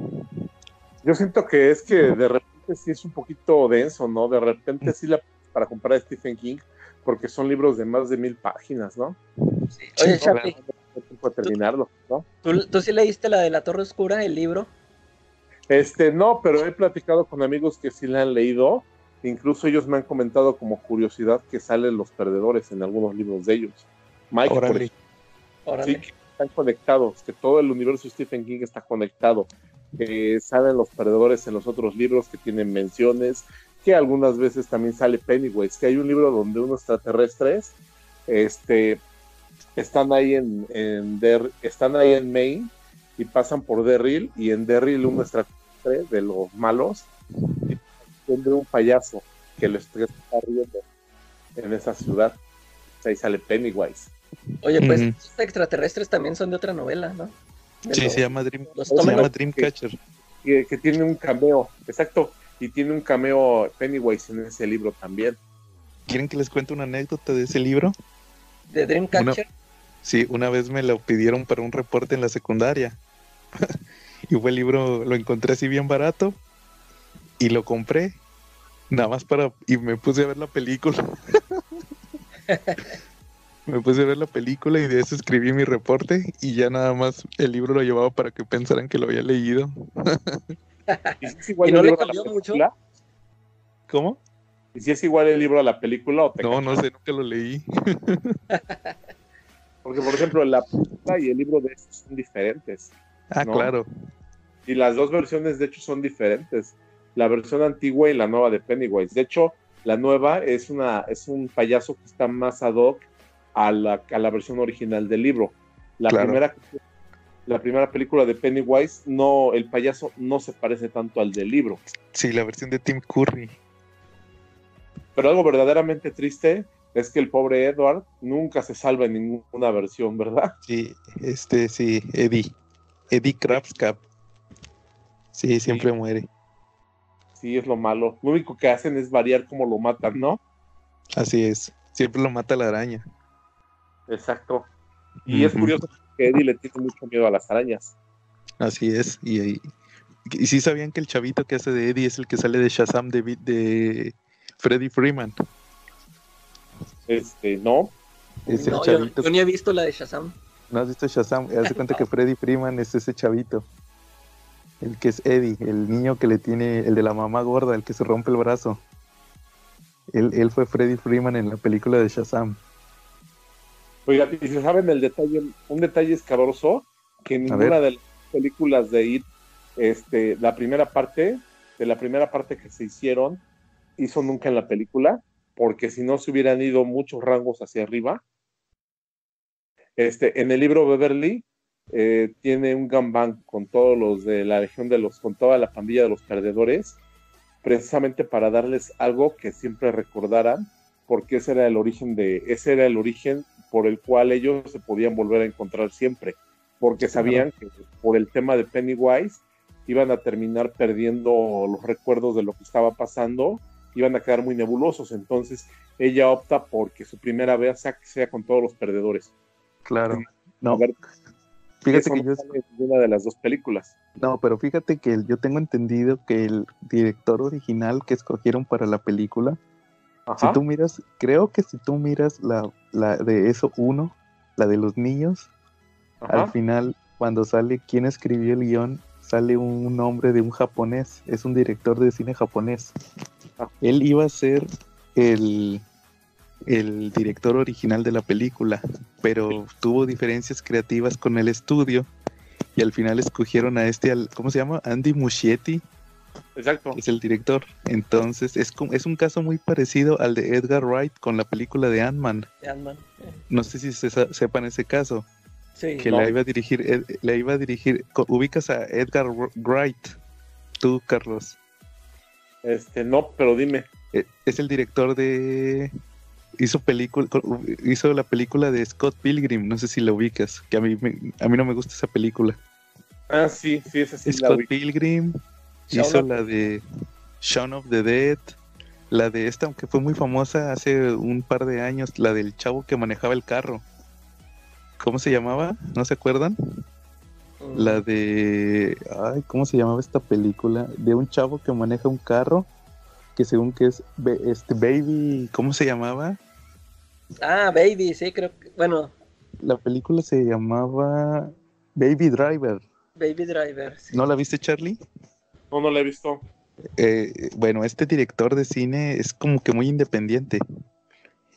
Yo siento que es que de repente sí es un poquito denso, ¿no? De repente sí la para comprar a Stephen King, porque son libros de más de mil páginas, ¿no? Sí. Oye, Chapi, terminarlo, ¿no? ¿Tú, sí leíste la de la Torre Oscura, el libro? Este, no, pero he platicado con amigos que sí la han leído. Incluso ellos me han comentado como curiosidad que salen los perdedores en algunos libros de ellos. Mike, Sí, que están conectados, que todo el universo de Stephen King está conectado. Que salen los perdedores en los otros libros que tienen menciones, que algunas veces también sale Pennywise, que hay un libro donde unos extraterrestres este, están ahí en, están ahí en Maine y pasan por Derrill y en Derrill un extraterrestre de los malos tiene un payaso que lo está riendo en esa ciudad. Ahí sale Pennywise. Oye, pues los extraterrestres también son de otra novela, ¿no? sí, se llama, Dream, se llama Dreamcatcher. Que, que, tiene un cameo, exacto, y tiene un cameo Pennywise en ese libro también. ¿Quieren que les cuente una anécdota de ese libro? ¿De Dreamcatcher? Sí, una vez me lo pidieron para un reporte en la secundaria. [laughs] y fue el libro, lo encontré así bien barato y lo compré. Nada más para. Y me puse a ver la película. [laughs] me puse a ver la película y de eso escribí mi reporte y ya nada más el libro lo llevaba para que pensaran que lo había leído. [laughs] ¿Y, no le cambió mucho? ¿Cómo? ¿Y si es igual el libro a la película o No, no sé, nunca lo leí. Porque, por ejemplo, la película y el libro de estos son diferentes. Ah, claro. Y las dos versiones, de hecho, son diferentes. La versión antigua y la nueva de Pennywise. De hecho, la nueva es, una, es un payaso que está más ad hoc a la, a la versión original del libro. La, primera, la primera película de Pennywise, no, el payaso no se parece tanto al del libro. Sí, la versión de Tim Curry. Pero algo verdaderamente triste es que el pobre Edward nunca se salva en ninguna versión, ¿verdad? Sí, este, sí, Eddie. Eddie Krabscap. Sí, siempre muere. Sí, es lo malo. Lo único que hacen es variar cómo lo matan, ¿no? Así es. Siempre lo mata la araña. Exacto. Y es curioso que Eddie le tiene mucho miedo a las arañas. Así es. Y, y, y, sí sabían que el chavito que hace de Eddie es el que sale de Shazam de, de Freddy Freeman. Este, no. no yo, ni he visto la de Shazam. No has visto Shazam. Haz cuenta que Freddy Freeman es ese chavito. El que es Eddie, el niño que le tiene, el de la mamá gorda, el que se rompe el brazo. Él, él fue Freddy Freeman en la película de Shazam. Oiga, y se saben el detalle, un detalle escabroso, que en ninguna de las películas de IT, este, la primera parte, de la primera parte que se hicieron, hizo nunca en la película, porque si no se hubieran ido muchos rangos hacia arriba. Este, en el libro Beverly eh, tiene un gambán con todos los de la legión de los, con toda la pandilla de los perdedores, precisamente para darles algo que siempre recordaran, porque ese era el origen de, ese era el origen por el cual ellos se podían volver a encontrar siempre, porque sabían que por el tema de Pennywise iban a terminar perdiendo los recuerdos de lo que estaba pasando, iban a quedar muy nebulosos, entonces ella opta porque su primera vez sea, sea con todos los perdedores. Claro. No. fíjate que yo una de las dos películas. No, pero fíjate que yo tengo entendido que el director original que escogieron para la película, si tú miras, creo que si tú miras la, la de eso uno, la de los niños, al final cuando sale quién escribió el guion, sale un nombre de un japonés, es un director de cine japonés. Él iba a ser el, el director original de la película, pero tuvo diferencias creativas con el estudio y al final escogieron a este, ¿cómo se llama? Andy Muschietti. Exacto. Es el director. Entonces es, es un caso muy parecido al de Edgar Wright con la película de Ant-Man. No sé si se, sepan ese caso que la iba a dirigir, la iba a dirigir, ubicas a Edgar Wright, tú, Carlos. Este, no, pero dime. E, es el director de hizo película hizo la película de Scott Pilgrim, no sé si la ubicas, que a mí a mí no me gusta esa película. Ah, sí, sí, esa sí Scott Pilgrim hizo la de Shaun of the Dead, la de esta aunque fue muy famosa hace un par de años, la del chavo que manejaba el carro. ¿Cómo se llamaba? ¿No se acuerdan? Mm. La de. Ay, ¿cómo se llamaba esta película? De un chavo que maneja un carro. Que según que es. Este Baby. ¿Cómo se llamaba? Ah, Baby, sí, creo que. Bueno. La película se llamaba. Baby Driver. Baby Driver. ¿No la viste, Charlie? No, no la he visto. Eh, bueno, este director de cine es como que muy independiente.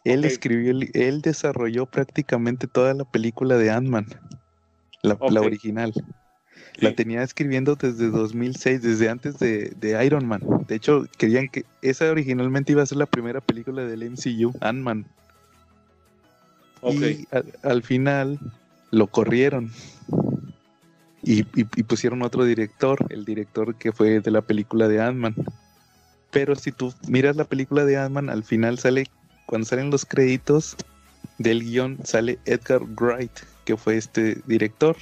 Él escribió, él desarrolló prácticamente toda la película de Ant-Man, la, original. La tenía escribiendo desde 2006, desde antes de, Iron Man. De hecho, querían que esa originalmente iba a ser la primera película del MCU, Ant-Man. Y al, final lo corrieron. Y, y, pusieron otro director, el director que fue de la película de Ant-Man. Pero si tú miras la película de Ant-Man, al final sale cuando salen los créditos del guion sale Edgar Wright, que fue este director.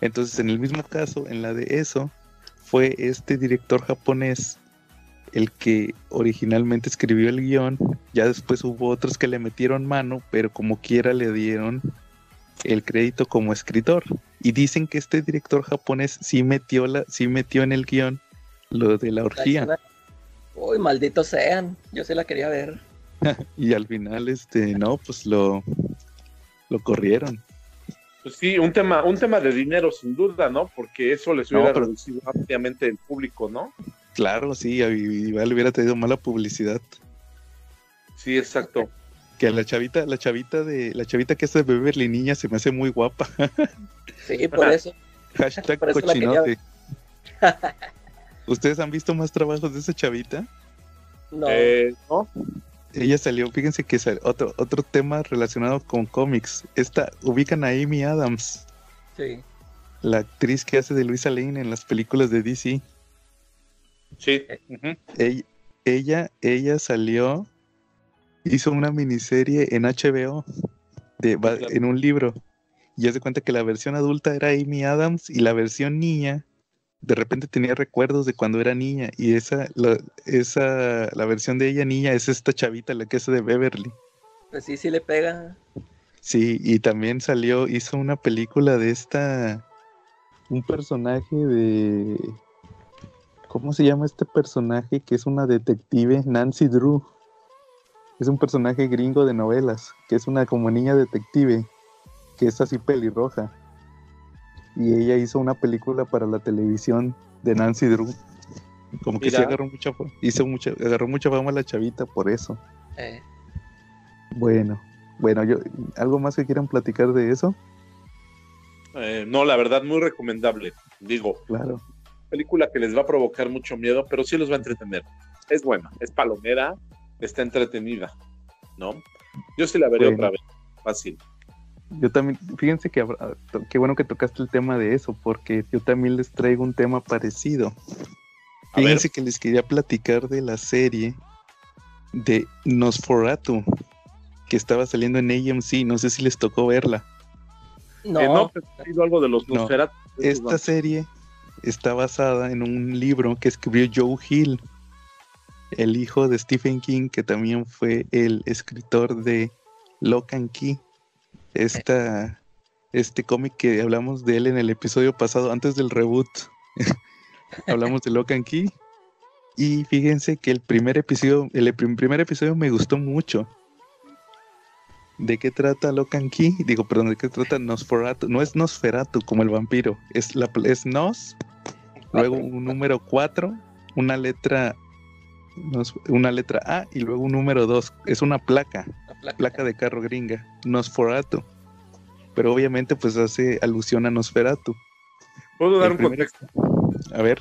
Entonces, en el mismo caso, en la de eso, fue este director japonés el que originalmente escribió el guion. Ya después hubo otros que le metieron mano, pero como quiera le dieron el crédito como escritor. Y dicen que este director japonés sí metió, la, sí metió en el guion lo de la orgía. Uy, malditos sean. Yo se la quería ver. [laughs] y al final, este, no, pues lo, lo corrieron. Pues sí, un tema, un tema de dinero sin duda, ¿no? Porque eso les hubiera reducido ampliamente el público, ¿no? Claro, sí, igual hubiera tenido mala publicidad. Sí, exacto. Que la chavita, la chavita de, la chavita que es de Beverly Niña se me hace muy guapa. [laughs] Sí, por eso. [laughs] Hashtag cochinote. ¿Ustedes han visto más trabajos de esa chavita? No. Eh, no ella salió, fíjense que es otro, otro tema relacionado con cómics. Esta, ubican a Amy Adams. Sí. La actriz que hace de Luisa Lane en las películas de DC. Sí. ella, ella, salió, hizo una miniserie en HBO de, en un libro. Y se cuenta que la versión adulta era Amy Adams y la versión niña de repente tenía recuerdos de cuando era niña y esa la, esa la versión de ella niña es esta chavita la que es de Beverly. Pues sí, sí le pega. Sí, y también salió hizo una película de esta un personaje de ¿Cómo se llama este personaje que es una detective Nancy Drew? Es un personaje gringo de novelas, que es una como niña detective, que es así pelirroja y ella hizo una película para la televisión de Nancy Drew. Como que se agarró mucha, hizo mucha, agarró mucha fama la chavita por eso. Eh. Bueno, bueno, yo, ¿algo más que quieran platicar de eso? Eh, no, la verdad, muy recomendable. Digo, claro. Película que les va a provocar mucho miedo, pero sí los va a entretener. es buena, es palomera, está entretenida, ¿no? Yo sí la veré otra vez, fácil. Yo también, fíjense que qué bueno que tocaste el tema de eso, porque yo también les traigo un tema parecido. Fíjense que les quería platicar de la serie de Nosferatu, que estaba saliendo en AMC, no sé si les tocó verla. No, eh, no pero ha sido algo de los Nosferatu. esta serie está basada en un libro que escribió Joe Hill, el hijo de Stephen King, que también fue el escritor de Lock and Key. Esta, este cómic que hablamos de él en el episodio pasado, antes del reboot. [laughs] hablamos de Lock and Key. Y fíjense que el primer episodio, el primer episodio me gustó mucho. ¿De qué trata Lock and Key? Digo, perdón, ¿de qué trata Nosferatu? No es Nosferatu como el vampiro, es, la, es Nos, luego un número 4, una letra una letra A y luego un número 2. Es una placa, placa, de carro gringa, Nosferatu. Pero obviamente pues hace alusión a Nosferatu. ¿Puedo dar un contexto? A ver.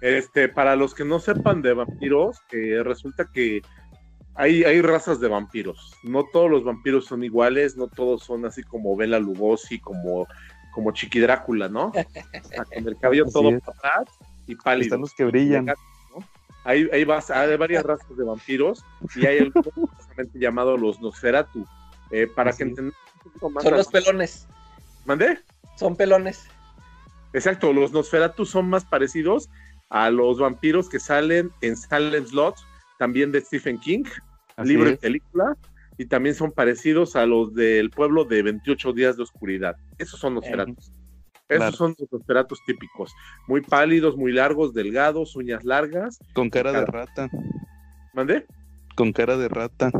Este, para los que no sepan de vampiros, resulta que hay, hay razas de vampiros. No todos los vampiros son iguales, no todos son así como Bela Lugosi, como, como Chiqui Drácula, ¿no? [laughs] con el cabello todo atrás y pálido. Están los que brillan. Hay, hay, hay, varias razas de vampiros y hay algo [laughs] llamado los Nosferatu. Eh, para que entendamos Son los pelones. ¿Mandé? Son pelones. Exacto, los Nosferatu son más parecidos a los vampiros que salen en Silent Slot, también de Stephen King, libro y película, y también son parecidos a los del pueblo de 28 días de oscuridad. Esos son Nosferatu. Esos son los Nosferatus típicos. Muy pálidos, muy largos, delgados, uñas largas. Con cara, de rata. ¿Mandé? Con cara de rata.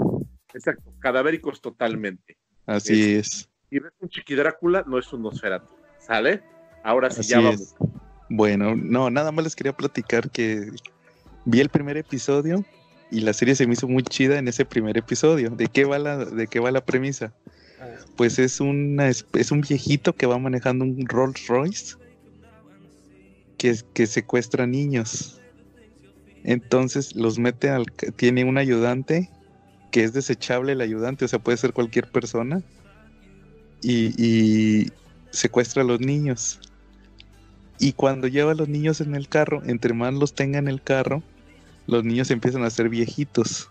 Exacto, cadavéricos totalmente. Así es. Y ves un Chiqui Drácula, no es un Nosferatu. ¿Sale? Ahora sí ya vamos. Bueno, no, nada más les quería platicar que vi el primer episodio y la serie se me hizo muy chida en ese primer episodio. ¿De qué va la, de qué va la premisa? Pues es, una, es un viejito que va manejando un Rolls Royce que, que secuestra niños. Entonces los mete al... Tiene un ayudante que es desechable el ayudante, o sea, puede ser cualquier persona. Y, y secuestra a los niños. Y cuando lleva a los niños en el carro, entre más los tenga en el carro, los niños empiezan a ser viejitos.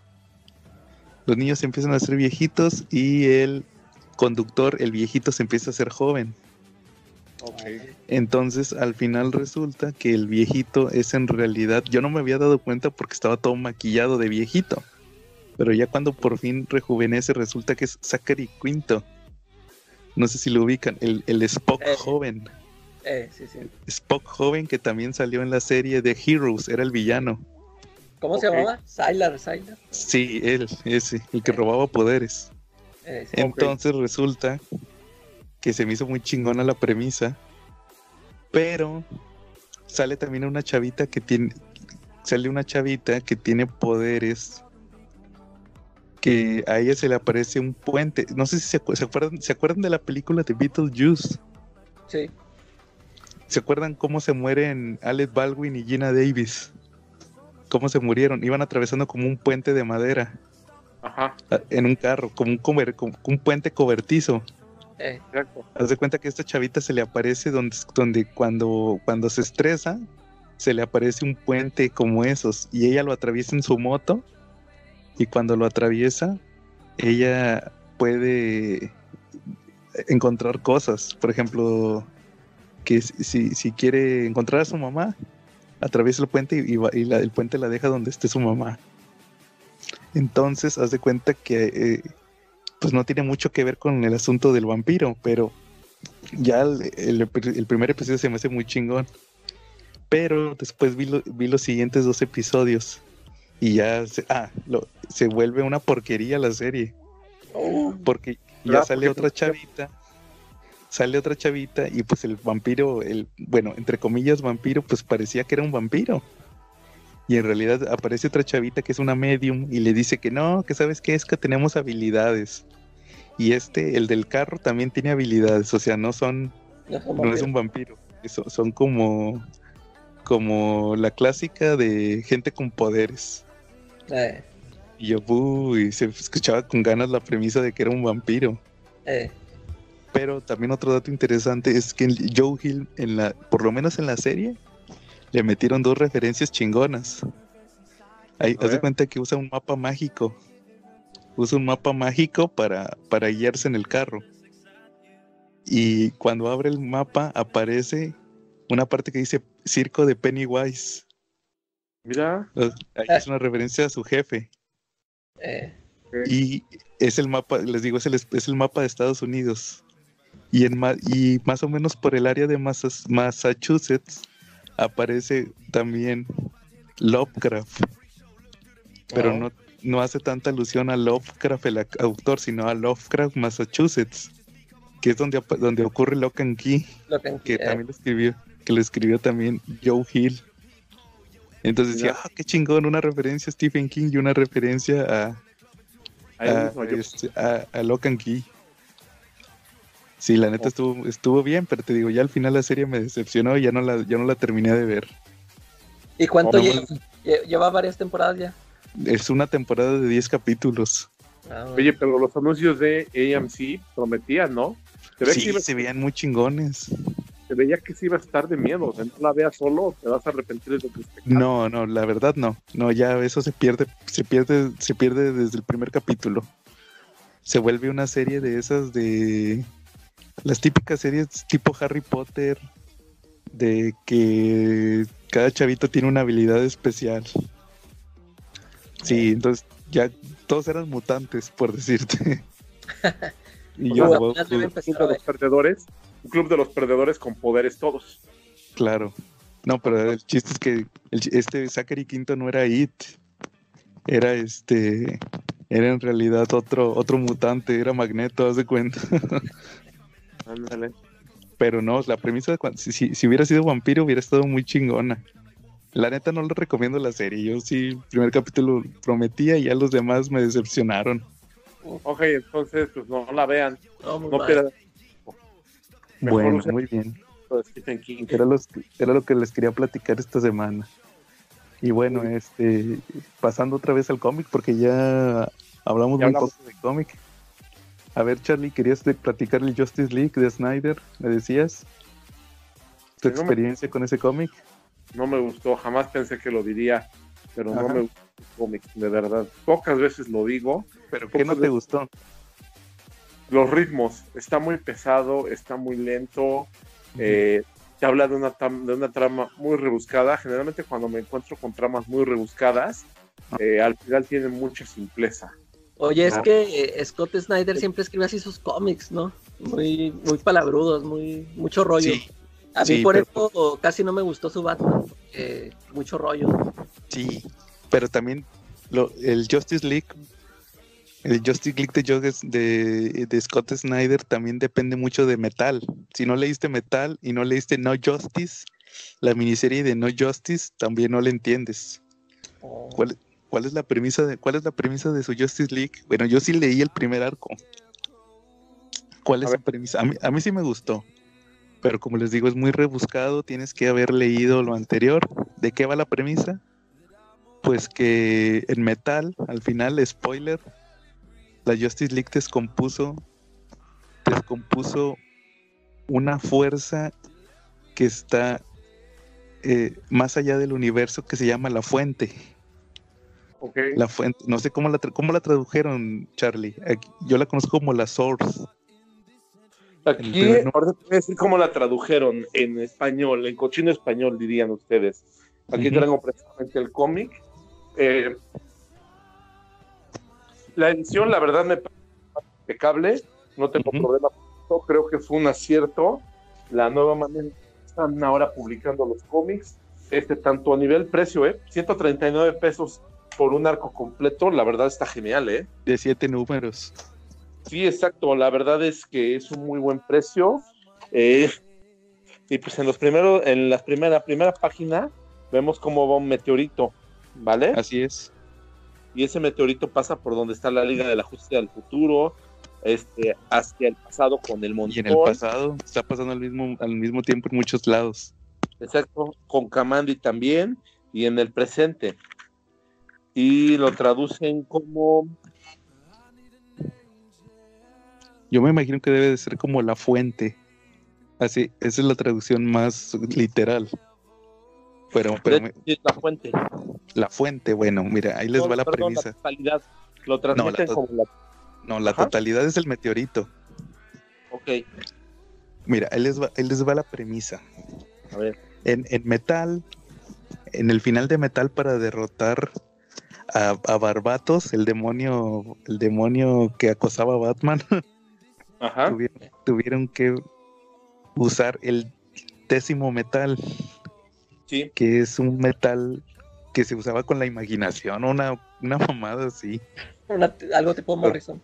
Los niños empiezan a ser viejitos y él conductor, el viejito se empieza a ser joven. Entonces al final resulta que el viejito es en realidad, yo no me había dado cuenta porque estaba todo maquillado de viejito, pero ya cuando por fin rejuvenece resulta que es Zachary Quinto. No sé si lo ubican, el, Spock eh. joven. Eh, sí, sí. Spock joven que también salió en la serie de Heroes, era el villano. ¿Cómo se llamaba? Sylar, Sylar. Sí, él, ese, el que robaba poderes. Entonces resulta que se me hizo muy chingona la premisa, pero sale también una chavita que tiene, sale una chavita que tiene poderes que a ella se le aparece un puente. No sé si se, acuerdan, ¿se acuerdan de la película de Beetlejuice? Sí. ¿Se acuerdan cómo se mueren Alec Baldwin y Gina Davis? ¿Cómo se murieron? Iban atravesando como un puente de madera. Ajá. En un carro, como un, un puente cobertizo. Eh. Haz de cuenta que a esta chavita se le aparece donde, donde cuando, cuando se estresa, se le aparece un puente como esos y ella lo atraviesa en su moto y cuando lo atraviesa, ella puede encontrar cosas. Por ejemplo, que si, si quiere encontrar a su mamá, atraviesa el puente y, y el puente la deja donde esté su mamá. Entonces, haz de cuenta que eh, pues no tiene mucho que ver con el asunto del vampiro, pero ya el, primer episodio se me hace muy chingón. Pero después vi, vi los siguientes dos episodios y ya se, ah, se vuelve una porquería la serie. Oh. porque ya sale otra chavita, sale otra chavita y pues el vampiro, el bueno, entre comillas vampiro, pues parecía que era un vampiro y en realidad aparece otra chavita que es una medium y le dice que no, que sabes qué es que tenemos habilidades. Y este, el del carro, también tiene habilidades, o sea, no son, no, es un vampiro, son como, como la clásica de gente con poderes. Eh. Y yo, uy, se escuchaba con ganas la premisa de que era un vampiro. Eh. Pero también otro dato interesante es que Joe Hill, en la, por lo menos en la serie, le metieron dos referencias chingonas. Ahí, haz de cuenta que usa un mapa mágico. Usa un mapa mágico para, para guiarse en el carro. Y cuando abre el mapa aparece una parte que dice Circo de Pennywise. Mira. Ahí es una referencia a su jefe. Eh. Y es el mapa, les digo, es el, es el mapa de Estados Unidos. Y, en, y más o menos por el área de Massachusetts aparece también Lovecraft. Pero oh. no, no hace tanta alusión a Lovecraft, el autor, sino a Lovecraft, Massachusetts, que es donde, donde ocurre Lock and Key, que eh. también lo escribió, que lo escribió también Joe Hill. Entonces decía, ah, qué chingón, una referencia a Stephen King y una referencia a, a, este, a, Lock and Key. Sí, la neta estuvo, estuvo bien, pero te digo, ya al final la serie me decepcionó y ya no la, ya no la terminé de ver. ¿Y cuánto oh, lleva? ¿Lleva varias temporadas ya? Es una temporada de 10 capítulos. Ah, Oye, pero los anuncios de AMC prometían, ¿no? Se sí, se veían muy chingones. Se veía que sí iba a estar de miedo. O sea, no la veas solo, te vas a arrepentir de lo que. No, no, la verdad no. No, ya eso se pierde, se pierde, se pierde desde el primer capítulo. Se vuelve una serie de esas de las típicas series tipo Harry Potter, de que cada chavito tiene una habilidad especial. Sí, entonces ya todos eran mutantes, por decirte. [laughs] y yo, un club de los perdedores, un club de los perdedores con poderes todos. Claro. No, pero el chiste es que este Zachary Quinto no era It. Era este. Era en realidad otro, otro mutante, era Magneto, haz de cuenta. [laughs] Pero no, la premisa de cuando, si, si, hubiera sido vampiro hubiera estado muy chingona. La neta no le recomiendo la serie. Yo sí, el primer capítulo prometía y ya los demás me decepcionaron. Ok, entonces pues no, la vean. No, Bueno, muy bien. Era, era lo que les quería platicar esta semana. Y bueno, este pasando otra vez al cómic, porque ya hablamos un poco de cómic. A ver, Charlie, querías platicar el Justice League de Snyder, me decías. ¿Tu experiencia con ese cómic? No me gustó, jamás pensé que lo diría, pero no me gustó el cómic, de verdad. Pocas veces lo digo. ¿Pero qué no te gustó? Los ritmos, está muy pesado, está muy lento. Eh, te habla de una, de una trama muy rebuscada. Generalmente cuando me encuentro con tramas muy rebuscadas, ah. eh, al final tienen mucha simpleza. Oye, es que eh, Scott Snyder siempre escribe así sus cómics, ¿no? Muy, muy palabrudos, muy, mucho rollo. A mí por eso casi no me gustó su Batman, mucho rollo. Sí, pero también lo, el Justice League, el Justice League de, de, de, Scott Snyder también depende mucho de Metal. Si no leíste Metal y no leíste No Justice, la miniserie de No Justice, también no le entiendes. Oh. ¿Cuál, ¿Cuál es la premisa de cuál es la premisa de su Justice League? Bueno, yo sí leí el primer arco. ¿Cuál es la premisa? A mí, sí me gustó. Pero como les digo, es muy rebuscado, tienes que haber leído lo anterior. ¿De qué va la premisa? Pues que en metal, al final, spoiler, la Justice League descompuso, descompuso una fuerza que está eh, más allá del universo que se llama la fuente. La fuente, no sé cómo la, cómo la tradujeron, Charlie. yo la conozco como la Source. Aquí, te decir cómo la tradujeron en español, en cochino español, dirían ustedes. Aquí tengo precisamente el cómic. Eh, la edición, la verdad, me parece impecable. No tengo problema con Creo que fue un acierto. La nueva manera están ahora publicando los cómics. Este, tanto a nivel precio, ¿eh? 139 pesos por un arco completo, la verdad está genial, ¿eh? De siete números. Sí, exacto. La verdad es que es un muy buen precio. Eh, y pues en los primeros, en la primera, primera página, vemos cómo va un meteorito, ¿vale? Así es. Y ese meteorito pasa por donde está la Liga de la Justicia del Futuro, este, hacia el pasado con el montón. Y en el pasado está pasando al mismo, al mismo tiempo en muchos lados. Exacto, con Kamandi también y en el presente. Y lo traducen como... Yo me imagino que debe de ser como la fuente. Así, esa es la traducción más literal. Pero, pero la fuente. La fuente, bueno, mira, ahí les va la premisa. Lo transmiten no, como la... No, la totalidad es el meteorito. Ok. Mira, ahí les va, ahí les va la premisa. A ver. En, en Metal, en el final de Metal para derrotar a, a, Barbatos, el demonio, el demonio que acosaba a Batman, [laughs] Tuvieron, que usar el décimo metal, sí. que es un metal que se usaba con la imaginación, una, una mamada así. algo tipo Morrison.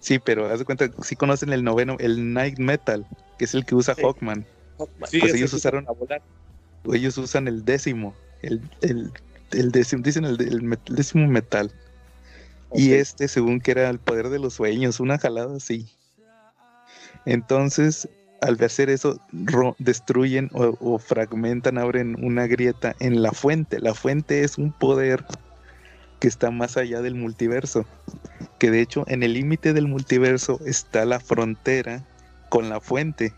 Sí, pero haz de cuenta, si conocen el noveno, el Night Metal, que es el que usa Hawkman. Sí, pues ellos usaron, ellos usan el décimo, el, el, décimo, dicen el, décimo metal. Y este, según que era el poder de los sueños, una jalada así. Entonces, al hacer eso, destruyen o, fragmentan, abren una grieta en la fuente. La fuente es un poder que está más allá del multiverso. Que de hecho, en el límite del multiverso está la frontera con la fuente.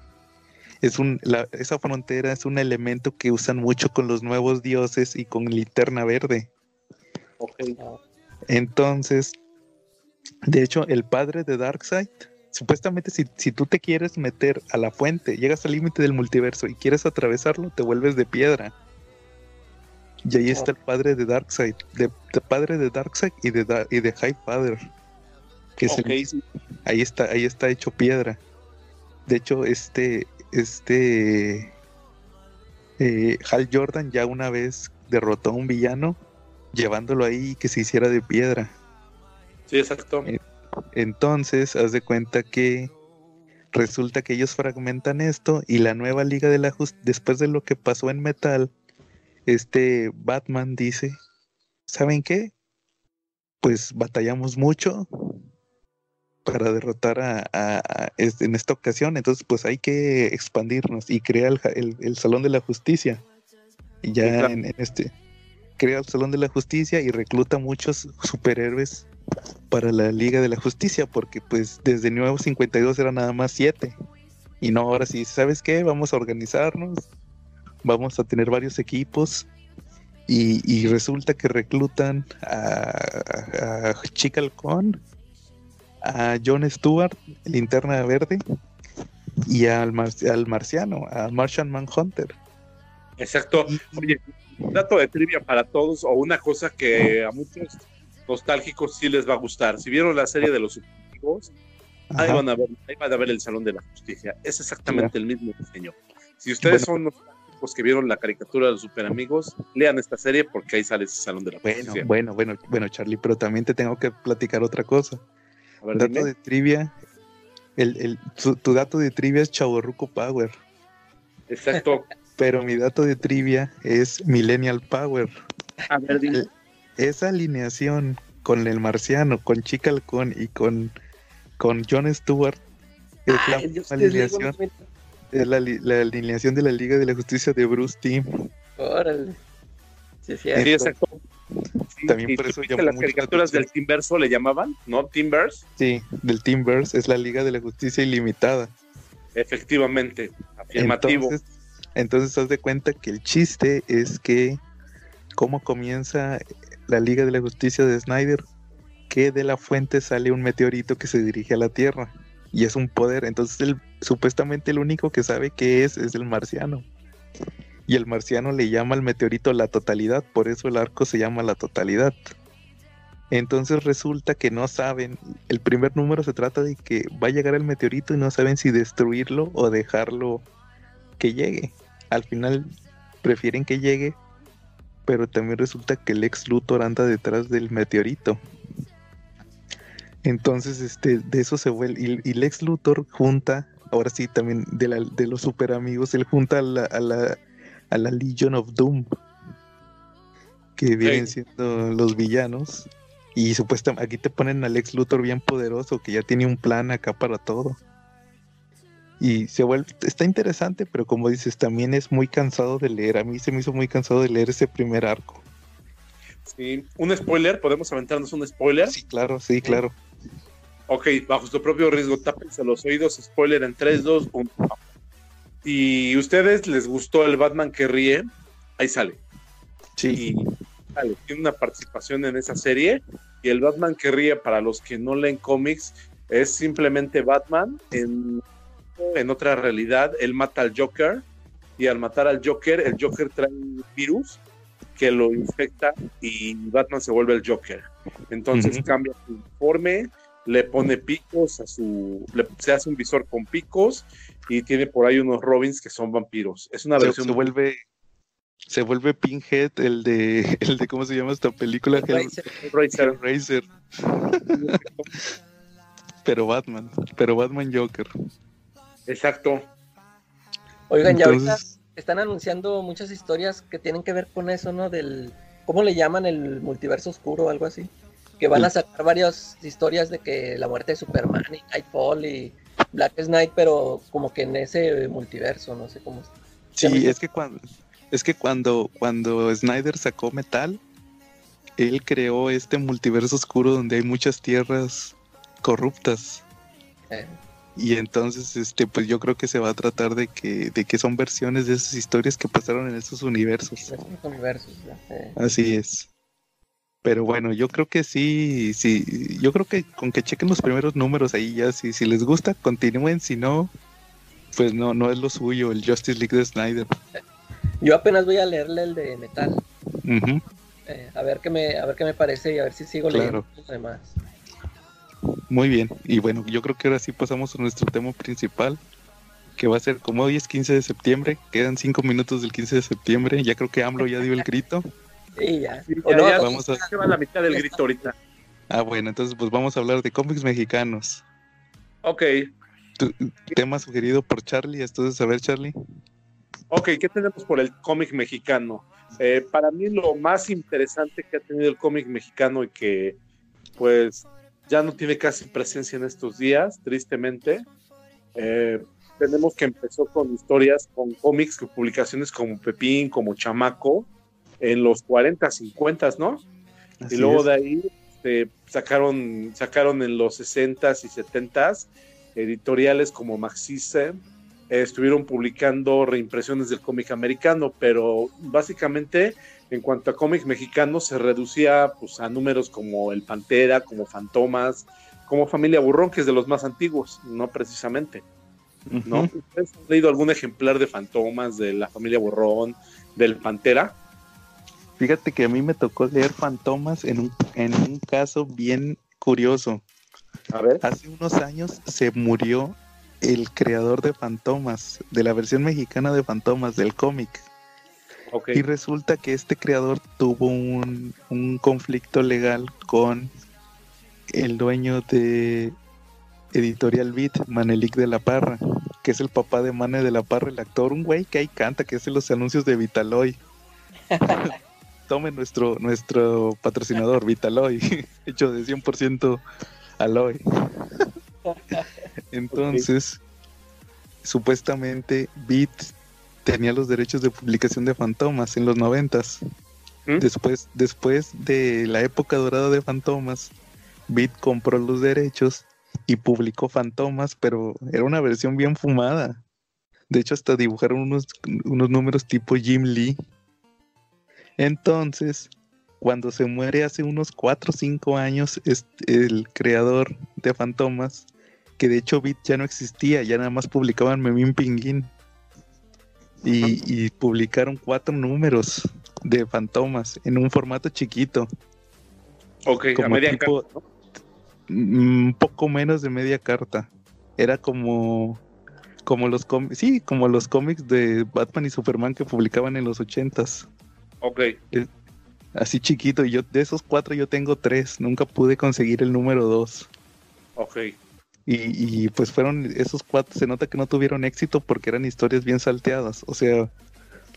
Es un, esa frontera es un elemento que usan mucho con los nuevos dioses y con linterna verde. Entonces, de hecho, el padre de Darkseid supuestamente si, si, tú te quieres meter a la fuente, llegas al límite del multiverso y quieres atravesarlo, te vuelves de piedra. Y ahí está el padre de Darkseid, de, padre de Darkseid y de, y de High Father. Que es ahí está, ahí está hecho piedra. De hecho, este, este eh, Hal Jordan ya una vez derrotó a un villano llevándolo ahí que se hiciera de piedra. Sí, exacto. Eh, entonces, haz de cuenta que resulta que ellos fragmentan esto y la nueva Liga de la Justicia, después de lo que pasó en Metal, este Batman dice, ¿saben qué? Pues batallamos mucho para derrotar a, en esta ocasión, entonces pues hay que expandirnos y crea el, Salón de la Justicia. Y ya en, en, este crea el Salón de la Justicia y recluta muchos superhéroes para la Liga de la Justicia, porque pues desde Nuevo 52 era nada más 7. Y no, ahora sí, ¿sabes qué? Vamos a organizarnos, vamos a tener varios equipos. Y, resulta que reclutan a, a Chicalcón, a John Stewart, linterna verde, y al, al marciano, a Martian Manhunter. Exacto. Oye, un dato de trivia para todos, o una cosa que a muchos nostálgicos sí les va a gustar. Si vieron la serie de los superamigos, ahí van, a ver, ahí van a ver el Salón de la Justicia. Es exactamente el mismo diseño. Si ustedes son nostálgicos que vieron la caricatura de los superamigos, lean esta serie porque ahí sale ese Salón de la Justicia. Bueno, bueno, bueno, Charlie, pero también te tengo que platicar otra cosa. Ver, dato de trivia, el, tu, dato de trivia es Chaborruco Power. Exacto. [laughs] pero mi dato de trivia es Millennial Power. A ver, dime esa alineación con el marciano, con Chica y con, con John Stewart es la alineación. Es la, alineación de la Liga de la Justicia de Bruce Team. Órale. Sí, sí, exacto. También por eso las caricaturas del Teamverso le llamaban, ¿no? Teamverse. Sí, del Teamverse es la Liga de la Justicia Ilimitada. Efectivamente, afirmativo. Entonces, entonces haz de cuenta que el chiste es que cómo comienza la Liga de la Justicia de Snyder, que de la fuente sale un meteorito que se dirige a la Tierra y es un poder. Entonces, el, supuestamente el único que sabe qué es es el marciano. Y el marciano le llama al meteorito la totalidad, por eso el arco se llama la totalidad. Entonces resulta que no saben, el primer número se trata de que va a llegar el meteorito y no saben si destruirlo o dejarlo que llegue. Al final prefieren que llegue pero también resulta que el ex Luthor anda detrás del meteorito. Entonces, este, de eso se vuelve. Y, el ex Luthor junta, ahora sí, también de, la, de los super amigos, él junta a la, a la, a la Legion of Doom, que vienen siendo los villanos. Y supuestamente aquí te ponen al ex Luthor bien poderoso, que ya tiene un plan acá para todo. Y se vuelve, está interesante, pero como dices, también es muy cansado de leer. A mí se me hizo muy cansado de leer ese primer arco. Sí, un spoiler, podemos aventarnos un spoiler. Sí, claro, sí, claro. Ok, bajo su propio riesgo, tápense los oídos, spoiler en 3, 2, 1. Y ustedes les gustó el Batman que ríe, ahí sale. Sí. Y tiene una participación en esa serie. Y el Batman que ríe, para los que no leen cómics, es simplemente Batman en, en otra realidad. Él mata al Joker. Y al matar al Joker, el Joker trae un virus que lo infecta y Batman se vuelve el Joker. Entonces cambia su informe, le pone picos a su. se hace un visor con picos y tiene por ahí unos Robins que son vampiros. Es una versión. Se vuelve. Se vuelve Pinhead, el de, [laughs] el de ¿cómo se llama esta película? Racer. Racer. pero Batman, pero Batman Joker. Exacto. Oigan, ya ahorita están anunciando muchas historias que tienen que ver con eso, ¿no? Del, ¿cómo le llaman? El multiverso oscuro o algo así. Que van a sacar varias historias de que la muerte de Superman y Nightfall y Black Knight, pero como que en ese multiverso, no sé cómo. Sí, es que cuando es que cuando cuando Snyder sacó Metal, él creó este multiverso oscuro donde hay muchas tierras corruptas. Eh. Y entonces, este, pues yo creo que se va a tratar de que, de que son versiones de esas historias que pasaron en esos universos. Así es. Pero bueno, yo creo que sí, sí, yo creo que con que chequen los primeros números ahí ya, si, si les gusta, continúen, si no, pues no, no es lo suyo, el Justice League de Snyder. Yo apenas voy a leerle el de Metal. Eh, a ver qué me, a ver qué me parece y a ver si sigo leyendo los demás. Muy bien, y bueno, yo creo que ahora sí pasamos a nuestro tema principal, que va a ser como hoy es 15 de septiembre, quedan 5 minutos del 15 de septiembre, ya creo que AMLO ya dio el grito. Sí, ya. vamos a... va la mitad del grito ahorita. Ah, bueno, entonces pues vamos a hablar de cómics mexicanos. Ok. tema sugerido por Charlie, entonces a ver Charlie. Ok, ¿qué tenemos por el cómic mexicano? Eh, para mí lo más interesante que ha tenido el cómic mexicano y que pues ya no tiene casi presencia en estos días, tristemente. Eh, tenemos que empezó con historias, con cómics, con publicaciones como Pepín, como Chamaco, en los 40, 50, ¿no? y luego de ahí este, sacaron, sacaron en los 60s y 70s editoriales como Maxise, estuvieron publicando reimpresiones del cómic americano, pero básicamente en cuanto a cómics mexicanos se reducía pues, a números como El Pantera, como Fantomas, como Familia Burrón, que es de los más antiguos, no precisamente. ¿no? ¿Ustedes han leído algún ejemplar de Fantomas, de la Familia Burrón, del Pantera? Fíjate que a mí me tocó leer Fantomas en un, en un caso bien curioso. A ver. Hace unos años se murió el creador de Fantomas, de la versión mexicana de Fantomas, del cómic. Y resulta que este creador tuvo un, conflicto legal con el dueño de Editorial Beat, Manelik de la Parra, que es el papá de Mane de la Parra, el actor, un güey que ahí canta, que hace los anuncios de Vitaloy. [laughs] Tome nuestro, nuestro patrocinador, Vitaloy, [laughs] hecho de 100% aloy. Entonces, supuestamente Beat tenía los derechos de publicación de Fantomas en los noventas. ¿Mm? Después, después de la época dorada de Fantomas, Beat compró los derechos y publicó Fantomas, pero era una versión bien fumada. De hecho, hasta dibujaron unos, unos números tipo Jim Lee. Entonces, cuando se muere hace unos 4 o 5 años, el creador de Fantomas, que de hecho Beat ya no existía, ya nada más publicaban Memín Pinguín y, publicaron cuatro números de fantomas en un formato chiquito. Ok, como a media carta, mm, Un poco menos de media carta. Era como como los cómics, sí, como los cómics de Batman y Superman que publicaban en los ochentas. Ok. Así chiquito, y yo de esos cuatro yo tengo tres, nunca pude conseguir el número dos. Ok. Y, pues fueron esos cuatro, se nota que no tuvieron éxito porque eran historias bien salteadas. O sea,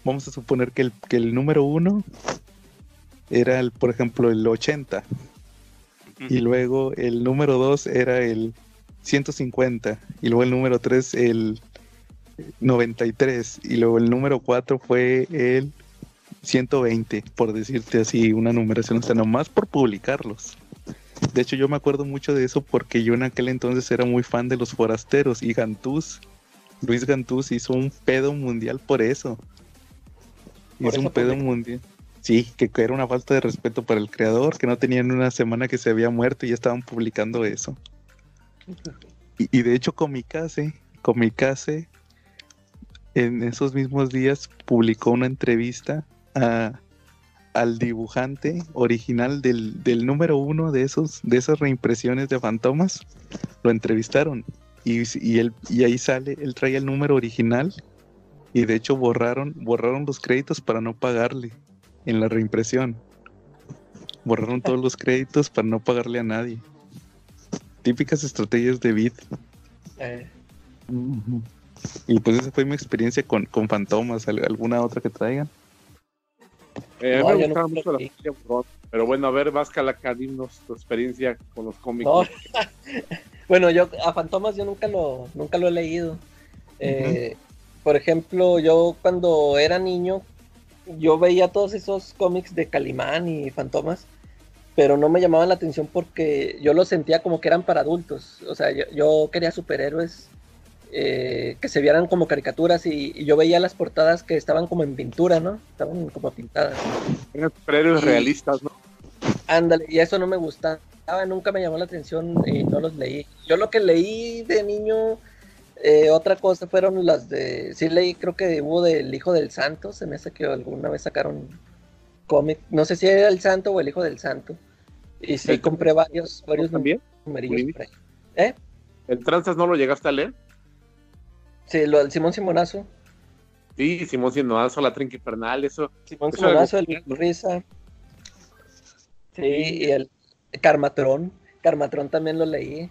vamos a suponer que el, que el número uno era, el, por ejemplo, el 80. Y luego el número dos era el 150. Y luego el número tres el 93 y luego el número 4 fue el 120, por decirte así, una numeración, o sea, nomás por publicarlos. De hecho, yo me acuerdo mucho de eso porque yo en aquel entonces era muy fan de los forasteros y Gantús, Luis Gantús hizo un pedo mundial por eso. hizo un pedo mundial. Sí, que era una falta de respeto para el creador, que no tenían una semana que se había muerto y ya estaban publicando eso. Y, de hecho, Comicase, Comicase, en esos mismos días publicó una entrevista a, al dibujante original del, del, número uno de esos, de esas reimpresiones de Fantomas. Lo entrevistaron y, y, él, y ahí sale, él trae el número original y de hecho borraron, borraron los créditos para no pagarle en la reimpresión. Borraron todos los créditos para no pagarle a nadie. Típicas estrategias de Bit. Eh. Y pues esa fue mi experiencia con, con Fantomas. ¿Alguna otra que traigan? Eh, me gustaba mucho la pero bueno, a ver, Vasca dinos tu experiencia con los cómics. [laughs] bueno, yo a Fantomas yo nunca lo, nunca lo he leído. Eh, por ejemplo, yo cuando era niño, yo veía todos esos cómics de Calimán y Fantomas, pero no me llamaban la atención porque yo los sentía como que eran para adultos. O sea, yo quería superhéroes eh, que se vieran como caricaturas y, yo veía las portadas que estaban como en pintura, ¿no? Estaban como pintadas. Eran superhéroes realistas, ¿no? Ándale, y eso no me gustaba, nunca me llamó la atención y no los leí. Yo lo que leí de niño, eh, otra cosa fueron las de, sí leí, creo que hubo del Hijo del Santo, se me hace que alguna vez sacaron cómic, no sé si era el Santo o el Hijo del Santo. Y sí, compré varios, varios también. ¿Eh? ¿El Tranzas no lo llegaste a leer? Sí, lo del Simón Simonazo. Sí, Simón Simonazo, la Trinque Infernal, eso. Simón Simonazo, el Risa. Sí, y el Carmatrón. Carmatrón también lo leí.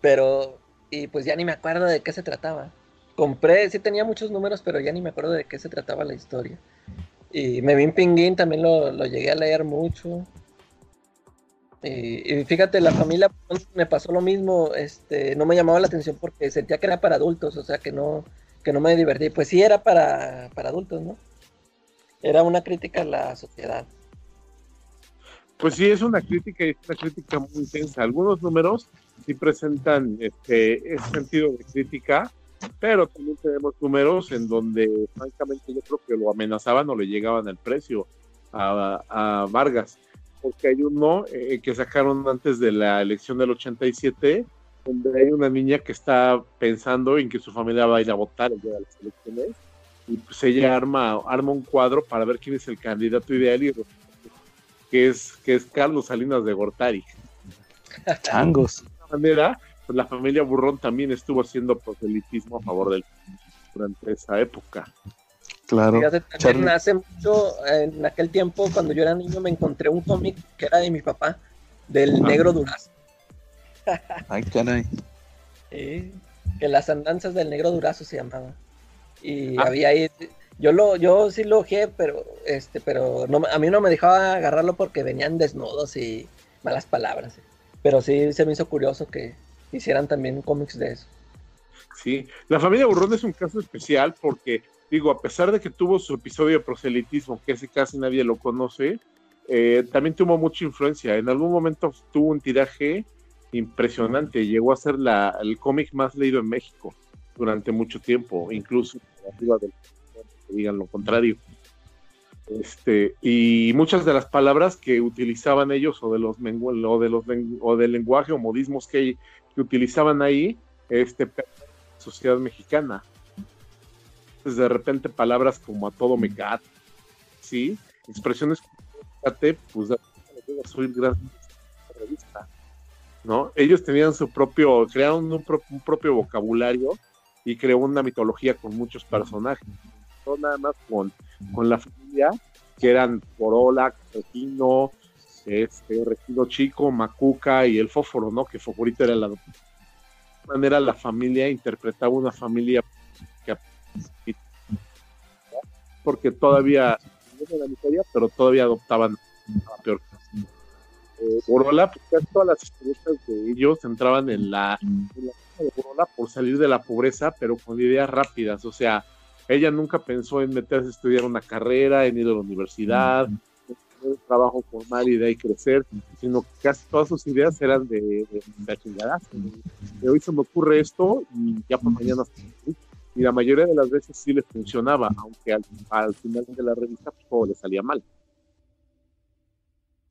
Pero, y pues ya ni me acuerdo de qué se trataba. Compré, sí tenía muchos números, pero ya ni me acuerdo de qué se trataba la historia. Y Mevin Pinguín también lo, lo llegué a leer mucho. Y, fíjate, la familia me pasó lo mismo, este, no me llamaba la atención porque sentía que era para adultos, o sea, que no, que no me divertí. Pues sí era para, para adultos, ¿no? Era una crítica a la sociedad. Pues sí, es una crítica es una crítica muy intensa. Algunos números sí presentan este, ese sentido de crítica, pero también tenemos números en donde, francamente, yo creo que lo amenazaban o le llegaban el precio a, a Vargas porque hay uno eh, que sacaron antes de la elección del 87, donde hay una niña que está pensando en que su familia va a ir a votar el día de las elecciones, y pues ella arma, arma un cuadro para ver quién es el candidato ideal, y que es, que es Carlos Salinas de Gortari. Changos. De esta manera, pues la familia Burrón también estuvo haciendo proselitismo a favor del durante esa época. Claro. hace mucho, en aquel tiempo, cuando yo era niño, me encontré un cómic que era de mi papá, del ah. Negro Durazo. [laughs] Ay, caray. que las andanzas del Negro Durazo se llamaba. Y ah. había ahí, yo lo, yo sí lo ojé, pero este, pero no, a mí no me dejaba agarrarlo porque venían desnudos y malas palabras. Pero sí se me hizo curioso que hicieran también cómics de eso. Sí, la familia Burrón es un caso especial porque digo, a pesar de que tuvo su episodio de proselitismo, que ese casi nadie lo conoce, eh, también tuvo mucha influencia. En algún momento tuvo un tiraje impresionante, llegó a ser la, el cómic más leído en México durante mucho tiempo, incluso arriba del digan lo contrario. Este, y muchas de las palabras que utilizaban ellos o de los o de los o del lenguaje o modismos que, que utilizaban ahí, este sociedad mexicana de repente palabras como a todo me gato, ¿sí? Expresiones como pues soy gran revista, ¿no? Ellos tenían su propio, crearon un, propio vocabulario y creó una mitología con muchos personajes, no nada más con, con la familia, que eran Corola, Regino, este, Regino Chico, Macuca y el Fósforo, ¿no? Que Fosforito era la de manera la familia interpretaba una familia porque todavía pero todavía adoptaban a peor. Borola, pues todas las historietas de ellos entraban en la, en de Borola por salir de la pobreza, pero con ideas rápidas. O sea, ella nunca pensó en meterse a estudiar una carrera, en ir a la universidad, en tener un trabajo formal y de ahí crecer, sino que casi todas sus ideas eran de, de, de hoy se me ocurre esto y ya por mañana y la mayoría de las veces sí le funcionaba, aunque al, final de la revista pues, todo le salía mal.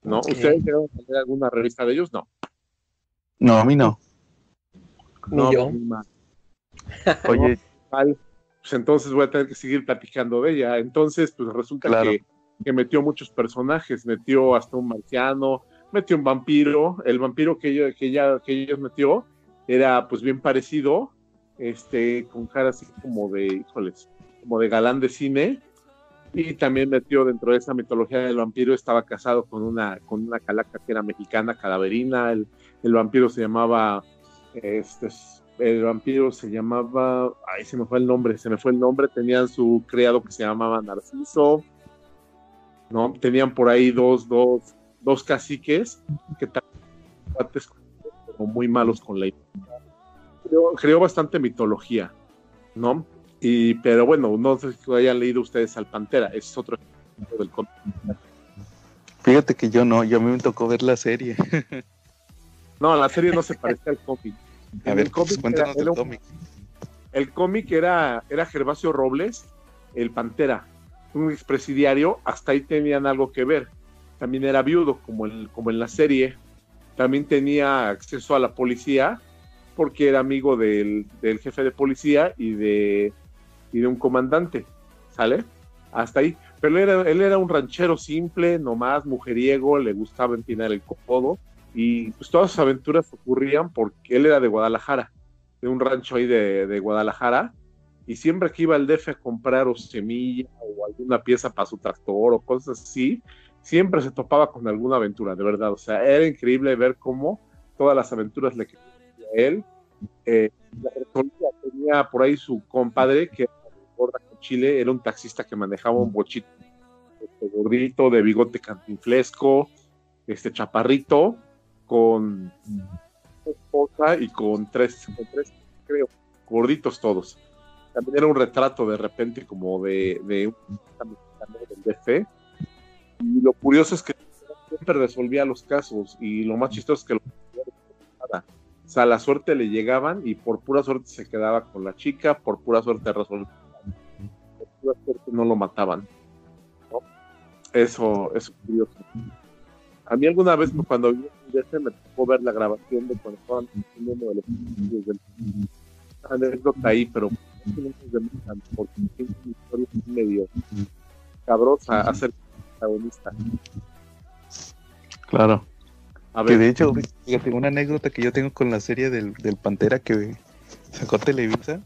¿No? ¿Ustedes llegaron a leer alguna revista de ellos? No. No, a mí no. no yo. [laughs] Oye. pues entonces voy a tener que seguir platicando de ella. Entonces, pues resulta que, que, metió muchos personajes, metió hasta un marciano, metió un vampiro. El vampiro que, ella, que, ella, que ellos metió era pues bien parecido este, con cara así como de, híjoles, como de galán de cine. Y también metió dentro de esa mitología del vampiro, estaba casado con una, con una calaca que era mexicana, calaverina. El, el vampiro se llamaba, este, el vampiro se llamaba, ay, se me fue el nombre, se me fue el nombre. Tenían su criado que se llamaba Narciso. ¿no? Tenían por ahí dos, dos, dos caciques que también muy malos con la creó, bastante mitología, ¿no? Y, pero bueno, no sé si hayan leído ustedes al Pantera, es otro del cómic. Fíjate que yo no, yo a mí me tocó ver la serie. no, la serie no se parece al cómic. [laughs] A ver, el cómic pues, cuéntanos era, cómic. El cómic era, era Gervasio Robles, el Pantera, un expresidiario, hasta ahí tenían algo que ver. También era viudo, como, el, como en la serie. También tenía acceso a la policía porque era amigo del, jefe de policía y de, de un comandante, ¿sale? Hasta ahí. Pero él era, él era un ranchero simple, nomás mujeriego, le gustaba empinar el codo y pues todas sus aventuras ocurrían porque él era de Guadalajara, de un rancho ahí de, de Guadalajara y siempre que iba al DF a comprar o semilla o alguna pieza para su tractor o cosas así, siempre se topaba con alguna aventura, de verdad. O sea, era increíble ver cómo todas las aventuras le él. Eh, tenía por ahí su compadre, que con Chile, era un taxista que manejaba un bochito este, gordito, de bigote cantinflesco, este chaparrito, con esposa y con tres, tres, creo, gorditos todos. También era un retrato de repente como de, de un. Y lo curioso es que siempre resolvía los casos y lo más chistoso es que lo o sea, la suerte le llegaban y por pura suerte se quedaba con la chica, por pura suerte resolvía. Por pura suerte no lo mataban. ¿no? Eso, es curioso. A mí alguna vez cuando vi ese me tocó ver la grabación de cuando estaban uno de los del anécdota ahí, pero porque es una historia medio cabrosa hacer protagonista. Claro. Que de hecho, [laughs] fíjate, una anécdota que yo tengo con la serie del, Pantera que sacó Televisa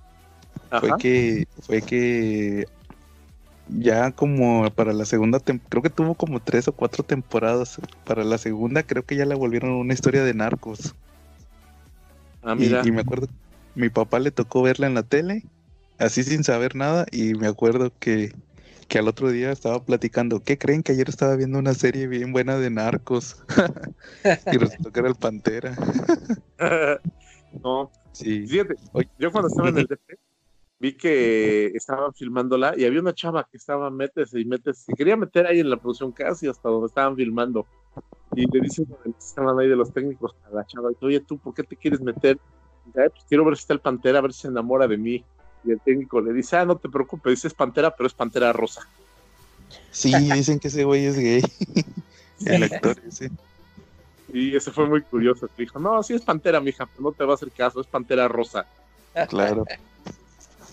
fue que fue que ya como para la segunda creo que tuvo como tres o cuatro temporadas. Para la segunda creo que ya la volvieron una historia de narcos. Ah, mira. Y, y, me acuerdo mi papá le tocó verla en la tele así sin saber nada y me acuerdo que que al otro día estaba platicando, ¿qué creen que ayer estaba viendo una serie bien buena de narcos? [laughs] y resultó que era el Pantera. [laughs] no, sí. Fíjate, yo cuando estaba en el DP vi que estaban filmándola y había una chava que estaba métese y métese, se quería meter ahí en la producción casi hasta donde estaban filmando. Y le dicen estaban ahí de los técnicos a la chava, oye, ¿tú por qué te quieres meter? pues quiero ver si está el Pantera, a ver si se enamora de mí. Y el técnico le dice, ah, no te preocupes, es pantera, pero es pantera rosa. Sí, dicen que ese güey es gay. [laughs] el actor ese. Y ese fue muy curioso. Que dijo, no, sí es pantera, mija, pero no te va a hacer caso, es pantera rosa. Claro.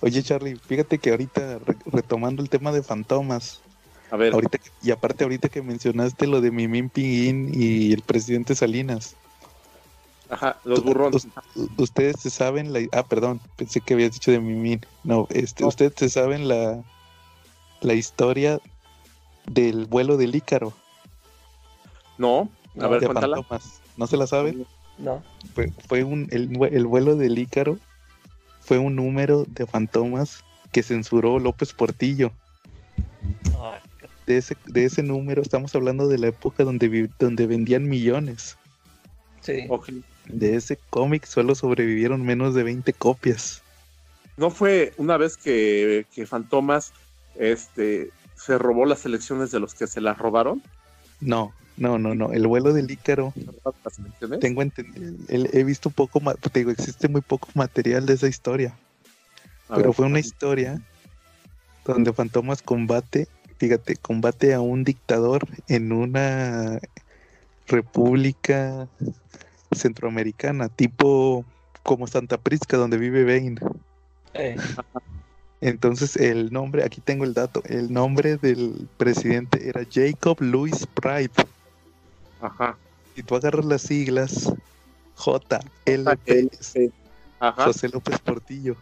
Oye, Charlie, fíjate que ahorita, retomando el tema de fantomas, a ver. Ahorita, y aparte ahorita que mencionaste lo de Mimín Pinguín y el presidente Salinas, Ajá, los burrones. Ustedes se saben la... Ah, perdón, pensé que habías dicho de Mimín. No, este, ustedes se saben la, la historia del vuelo del Ícaro. No, a ver, cuéntala. ¿No se la saben? No. Fue, fue un, el, el vuelo del Ícaro fue un número de fantomas que censuró López Portillo. de ese, de ese número, estamos hablando de la época donde, donde vendían millones. Sí. De ese cómic solo sobrevivieron menos de 20 copias. ¿No fue una vez que, que Fantomas este, se robó las elecciones de los que se las robaron? No, no, no, no. El vuelo del Ícaro. Tengo entendido. He visto poco, te digo, existe muy poco material de esa historia. pero fue una historia donde Fantomas combate, fíjate, combate a un dictador en una república centroamericana, tipo como Santa Prisca, donde vive Bane. Eh. Entonces el nombre, aquí tengo el dato, el nombre del presidente era Jacob Louis Pride. Ajá. Si tú agarras las siglas JLP, José López Portillo.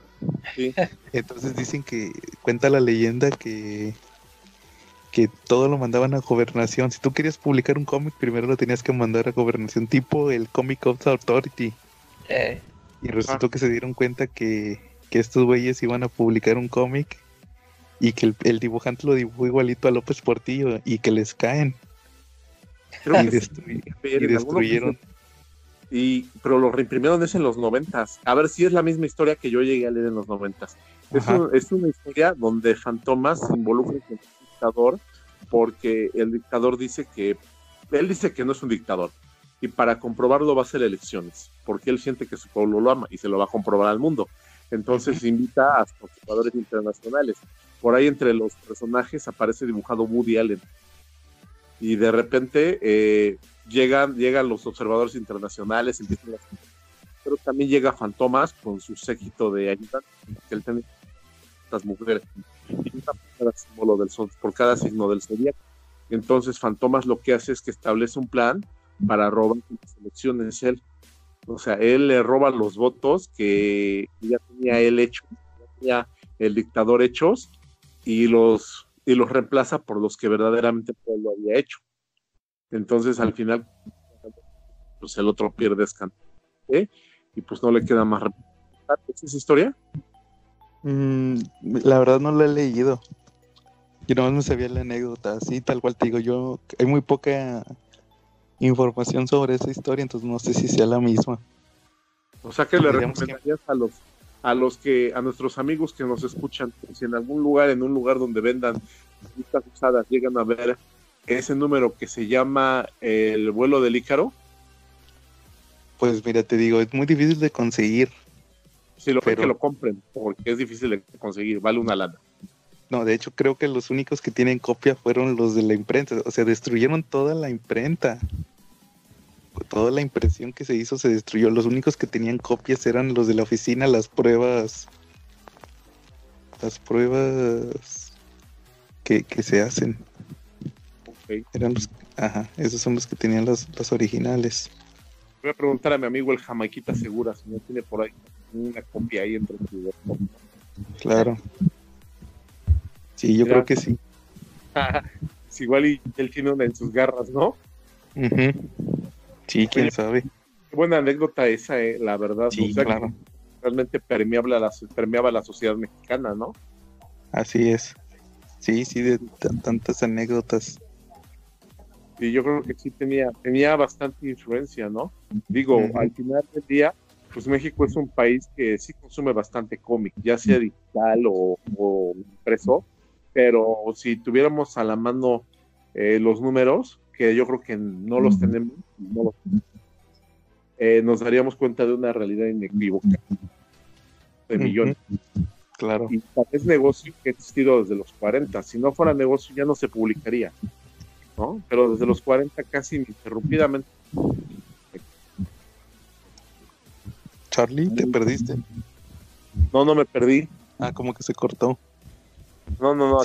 Sí. Entonces dicen que cuenta la leyenda que que todo lo mandaban a gobernación. Si tú querías publicar un cómic, primero lo tenías que mandar a gobernación, tipo el Comic of Authority. Eh. Y resultó que se dieron cuenta que, que estos güeyes iban a publicar un cómic y que el, dibujante lo dibujó igualito a López Portillo y que les caen. y, destruyeron. Y, pero lo reimprimieron es en los noventas. A ver si es la misma historia que yo llegué a leer en los noventas. Es, es, una historia donde Fantomas se involucra con dictador porque el dictador dice que él dice que no es un dictador y para comprobarlo va a hacer elecciones porque él siente que su pueblo lo ama y se lo va a comprobar al mundo. Entonces invita a observadores internacionales. Por ahí entre los personajes aparece dibujado Woody Allen. Y de repente eh, llegan, llegan los observadores internacionales, empiezan las... pero también llega Fantomas con su séquito de ayuda, que él tiene estas mujeres, cada símbolo del por cada signo del zodiaco. Entonces Fantomas lo que hace es que establece un plan para robar las elecciones él. O sea, él le roba los votos que ya tenía él hecho, ya tenía el dictador hechos y los, y los reemplaza por los que verdaderamente lo había hecho. Entonces, al final, pues el otro pierde escándalo. ¿eh? Y pues no le queda más. ¿Es esa historia? Mm, la verdad no la he leído. Yo nomás me sabía la anécdota, así tal cual te digo. Yo, hay muy poca información sobre esa historia, entonces no sé si sea la misma. O sea que le recomendarías a los a los que a nuestros amigos que nos escuchan, si en algún lugar, en un lugar donde vendan listas usadas, llegan a ver ese número que se llama el vuelo del Ícaro. Pues mira, te digo, es muy difícil de conseguir. Si lo pero... que lo compren, porque es difícil de conseguir, vale una lana. No, de hecho creo que los únicos que tienen copia fueron los de la imprenta, o sea, destruyeron toda la imprenta. Toda la impresión que se hizo se destruyó. Los únicos que tenían copias eran los de la oficina, las pruebas. Las pruebas que, se hacen. Eran los, ajá, esos son los que tenían las, las originales. Voy a preguntar a mi amigo el Jamaiquita Segura si no tiene por ahí una copia ahí entre su Claro. Sí, yo creo que sí. [laughs] es igual y él tiene una en sus garras, ¿no? Sí, quién sabe. Qué buena anécdota esa, eh, la verdad. Sí, claro. Realmente permeable a la, permeaba la sociedad mexicana, ¿no? Así es. Sí, sí, de tantas anécdotas. Y yo creo que sí tenía, tenía bastante influencia, ¿no? Digo, al final del día, pues México es un país que sí consume bastante cómic, ya sea digital o, o impreso, pero si tuviéramos a la mano eh, los números, que yo creo que no los tenemos, eh, nos daríamos cuenta de una realidad inequívoca de millones. Claro. Y es negocio que ha existido desde los 40. Si no fuera negocio ya no se publicaría. ¿No? Pero desde los 40 casi ininterrumpidamente. Charlie, ¿te perdiste? No, no me perdí. Ah, como que se cortó. No, no, no.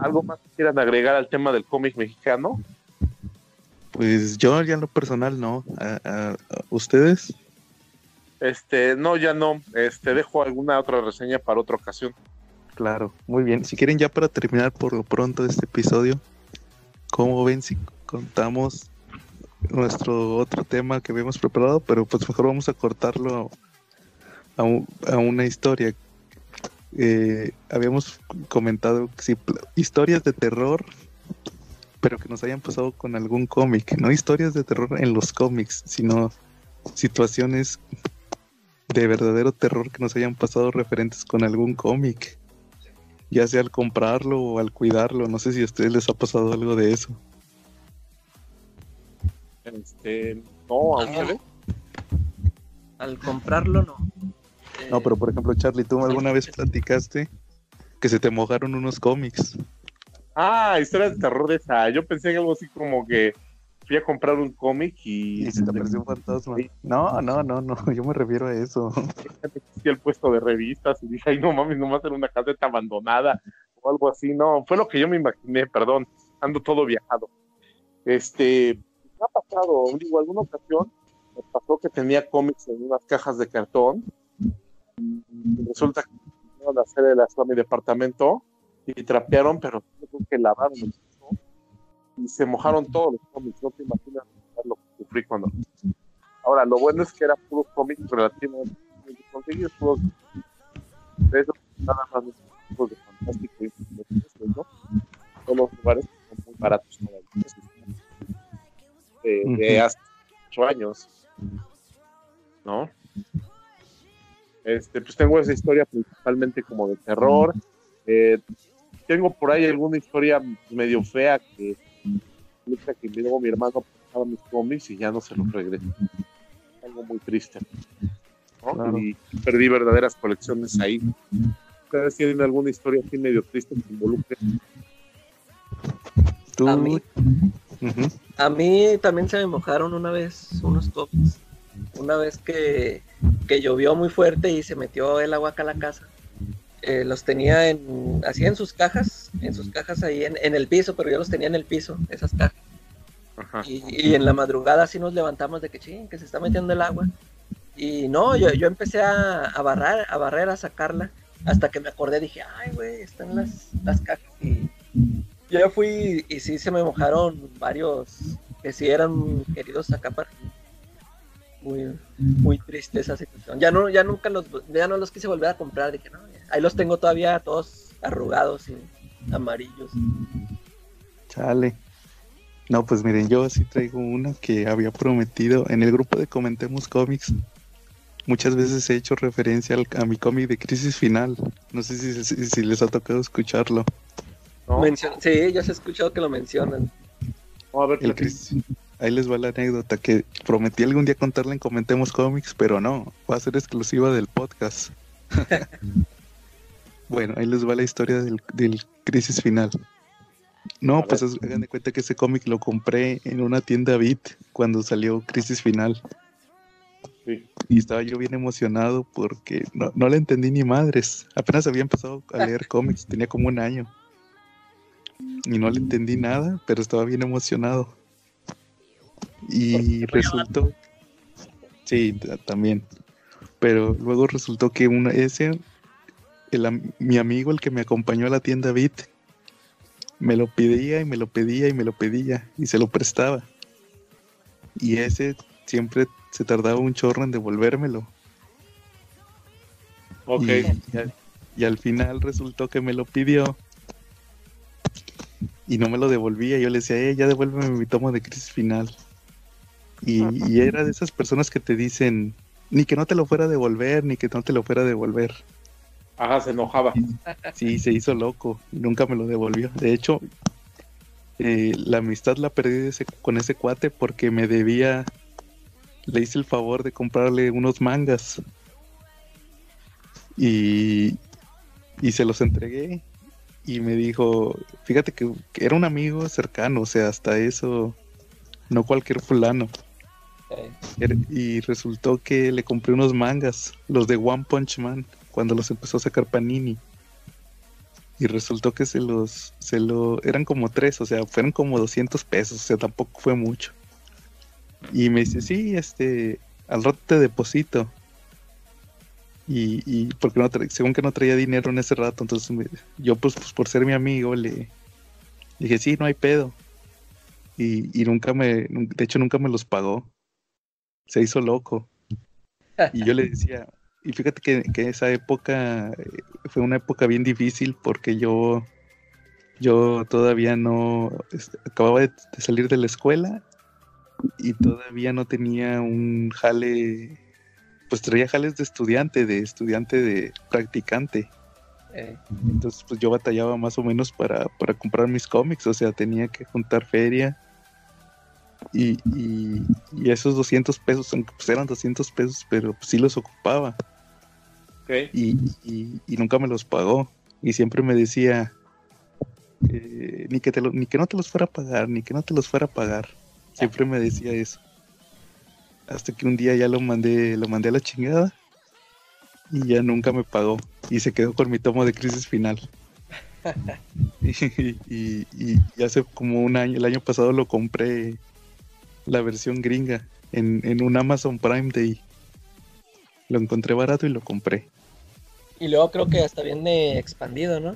¿Algo más que quieran agregar al tema del cómic mexicano? Pues yo ya en lo personal no. ¿A, ustedes? Este, no, ya no. Este, dejo alguna otra reseña para otra ocasión. Claro, muy bien. Si quieren ya para terminar por lo pronto este episodio, ¿cómo ven si contamos nuestro otro tema que habíamos preparado? Pero pues mejor vamos a cortarlo a, una historia eh, habíamos comentado historias de terror, pero que nos hayan pasado con algún cómic, no historias de terror en los cómics, sino situaciones de verdadero terror que nos hayan pasado referentes con algún cómic, ya sea al comprarlo o al cuidarlo. No sé si a ustedes les ha pasado algo de eso. Este, no, a Al comprarlo, no. No, pero por ejemplo, Charlie, tú alguna vez platicaste que se te mojaron unos cómics. Ah, historia de terror de esa. Yo pensé en algo así como que fui a comprar un cómic y... Y se te apareció un fantasma. No, no, no, no, [laughs] yo me refiero a eso. Fui al puesto de revistas y dije, ay, no mames, nomás era una caseta abandonada o algo así. No, fue lo que yo me imaginé, perdón, ando todo viajado. Este, me ha pasado, digo, alguna ocasión me pasó que tenía cómics en unas cajas de cartón y resulta que la serie de la a mi departamento y trapearon, pero creo que lavaron y se mojaron todos los cómics. No te imaginas lo que sufrí cuando. Ahora, lo bueno es que eran puros cómics relativamente conseguidos, puros de nada más de fantástico y ¿no? Todos los lugares son muy baratos de, de hace 8 años, ¿no? Este, pues tengo esa historia principalmente como de terror. Eh, tengo por ahí alguna historia medio fea que que luego mi hermano pasaba mis cómics y ya no se los regresó. Algo muy triste. Y perdí verdaderas colecciones ahí. ¿Ustedes tienen alguna historia así medio triste que involucre? A mí, a mí también se me mojaron una vez unos cómics. Una vez que, que llovió muy fuerte y se metió el agua acá a la casa. Eh, los tenía en, así en sus cajas, en sus cajas ahí en, en, el piso, pero yo los tenía en el piso, esas cajas. Y, en la madrugada así nos levantamos de que ching, que se está metiendo el agua. Y no, yo, yo empecé a, a barrer, a barrer, a sacarla, hasta que me acordé, dije, ay, güey, están las, las cajas. Y yo fui y sí se me mojaron varios que sí eran queridos acá para muy, muy triste esa situación. Ya no, ya nunca los, ya no los quise volver a comprar, dije, no, ahí los tengo todavía todos arrugados y amarillos. Chale. No, pues miren, yo sí traigo una que había prometido en el grupo de Comentemos Cómics. Muchas veces he hecho referencia a mi cómic de Crisis Final. No sé si, les ha tocado escucharlo. sí, ya se ha escuchado que lo mencionan. a ver, Ahí les va la anécdota que prometí algún día contarla en Comentemos Cómics, pero no, va a ser exclusiva del podcast. [laughs] bueno, ahí les va la historia del, del Crisis Final. No, pues hagan de cuenta que ese cómic lo compré en una tienda Beat cuando salió Crisis Final. Y estaba yo bien emocionado porque no, no le entendí ni madres. Apenas había empezado a leer [laughs] cómics, tenía como un año. Y no le entendí nada, pero estaba bien emocionado. Y resultó. Sí, también. Pero luego resultó que una, ese, el, mi amigo, el que me acompañó a la tienda Beat, me lo pedía y me lo pedía y me lo pedía y se lo prestaba. Y ese siempre se tardaba un chorro en devolvérmelo. Ok. Y, al final resultó que me lo pidió y no me lo devolvía. Yo le decía, eh, ya devuélveme mi tomo de crisis final. Y, y, era de esas personas que te dicen, ni que no te lo fuera a devolver, ni que no te lo fuera a devolver. Ajá, se enojaba. Sí, se hizo loco nunca me lo devolvió. De hecho, eh, la amistad la perdí con ese cuate porque me debía, le hice el favor de comprarle unos mangas y, y se los entregué y me dijo, fíjate que, era un amigo cercano, o sea, hasta eso, no cualquier fulano. Y resultó que le compré unos mangas, los de One Punch Man cuando los empezó a sacar Panini. Y resultó que se los, se lo, eran como tres, o sea, fueron como 200 pesos, o sea, tampoco fue mucho. Y me dice, sí, este, al rato te deposito. Y, y porque no según que no traía dinero en ese rato, entonces yo pues, pues, por ser mi amigo le dije, sí, no hay pedo. Y, y nunca me, de hecho nunca me los pagó. Se hizo loco. Y yo le decía, y fíjate que, que, esa época eh, fue una época bien difícil porque yo, yo todavía no acababa de, salir de la escuela y todavía no tenía un jale, pues traía jales de estudiante, de estudiante de practicante. Eh. Entonces, pues yo batallaba más o menos para, para comprar mis cómics, o sea, tenía que juntar feria y, y, esos 200 pesos, aunque pues eran 200 pesos, pero pues sí los ocupaba. Y, y, nunca me los pagó. Y siempre me decía, eh, ni, que te ni que no te los fuera a pagar, ni que no te los fuera a pagar. Siempre me decía eso. Hasta que un día ya lo mandé, lo mandé a la chingada y ya nunca me pagó. Y se quedó con mi tomo de crisis final. [laughs] y, y, hace como un año, el año pasado lo compré la versión gringa en, en un Amazon Prime Day. Lo encontré barato y lo compré. Y luego creo que hasta viene expandido, ¿no?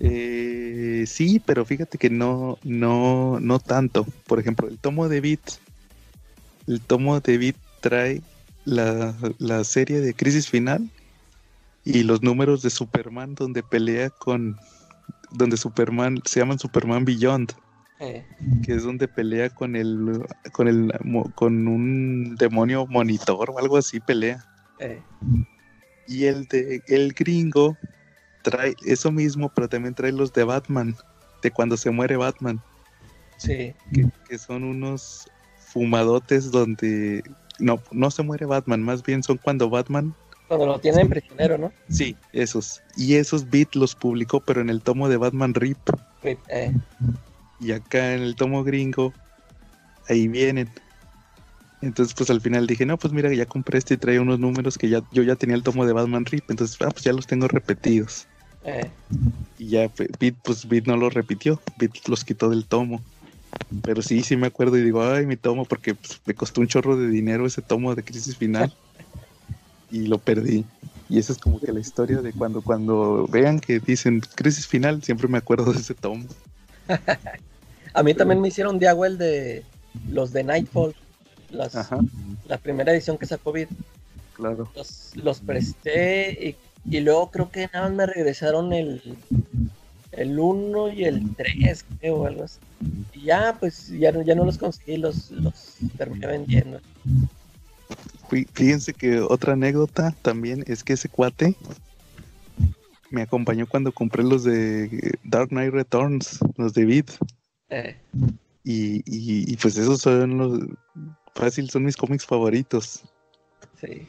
Eh, sí, pero fíjate que no, no, no tanto. Por ejemplo, el tomo de Beat, el tomo de Beat trae la, la serie de Crisis Final y los números de Superman donde pelea con, donde Superman se llaman Superman Beyond. Eh. que es donde pelea con el con el con un demonio monitor o algo así pelea. Eh. Y el de el gringo trae eso mismo, pero también trae los de Batman, de cuando se muere Batman. Sí. Que, son unos fumadotes donde no, no se muere Batman, más bien son cuando Batman cuando lo tienen prisionero, ¿no? Sí, esos. Y esos beats los publicó, pero en el tomo de Batman Rip. Rip eh. Y acá en el tomo gringo, ahí vienen. Entonces, pues al final dije, no, pues mira, ya compré este y trae unos números que ya yo ya tenía el tomo de Batman Rip, entonces, ah, pues ya los tengo repetidos. Eh. Y ya, Beat, pues Beat no los repitió, Beat los quitó del tomo. Pero sí, sí me acuerdo y digo, ay, mi tomo, porque pues, me costó un chorro de dinero ese tomo de Crisis Final. y lo perdí. Y esa es como que la historia de cuando, cuando vean que dicen Crisis Final, siempre me acuerdo de ese tomo. [laughs] A mí también me hicieron de el de los de Nightfall, la primera edición que sacó Beat. Claro. Los, presté y, luego creo que nada más me regresaron el el 1 y el 3, creo, algo así. Y ya, pues ya, ya no los conseguí, los, los terminé vendiendo. Fíjense que otra anécdota también es que ese cuate me acompañó cuando compré los de Dark Knight Returns, los de Beat. Eh. Y, y, pues esos son los. Fácil, son mis cómics favoritos. Sí.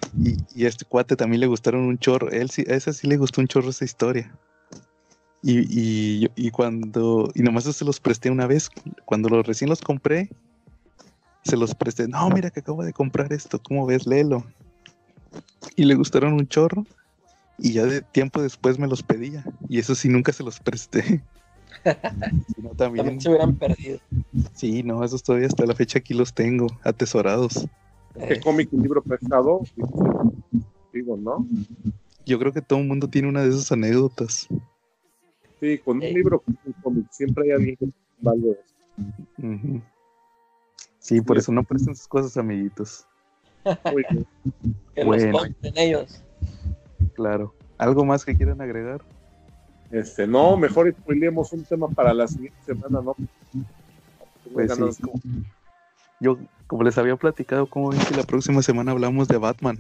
Y, a este cuate también le gustaron un chorro. Él sí, a ese sí le gustó un chorro esa historia. Y, y, cuando. Y nomás se los presté una vez. Cuando los recién los compré, se los presté. No, mira que acabo de comprar esto. ¿Cómo ves? Léelo. Y le gustaron un chorro. Y ya de tiempo después me los pedía. Y eso sí, nunca se los presté. También, se hubieran perdido. Sí, no, esos todavía hasta la fecha aquí los tengo, atesorados. ¿Qué cómic un libro prestado? Digo, ¿no? Yo creo que todo el mundo tiene una de esas anécdotas. Sí, con un libro, un cómic, siempre hay alguien que valga Sí, por eso no presten sus cosas, amiguitos. que bueno. ellos. Claro. ¿Algo más que quieran agregar? Este, no, mejor spoilemos un tema para la siguiente semana, ¿no? Pues sí, yo, como les había platicado, como ven que la próxima semana hablamos de Batman.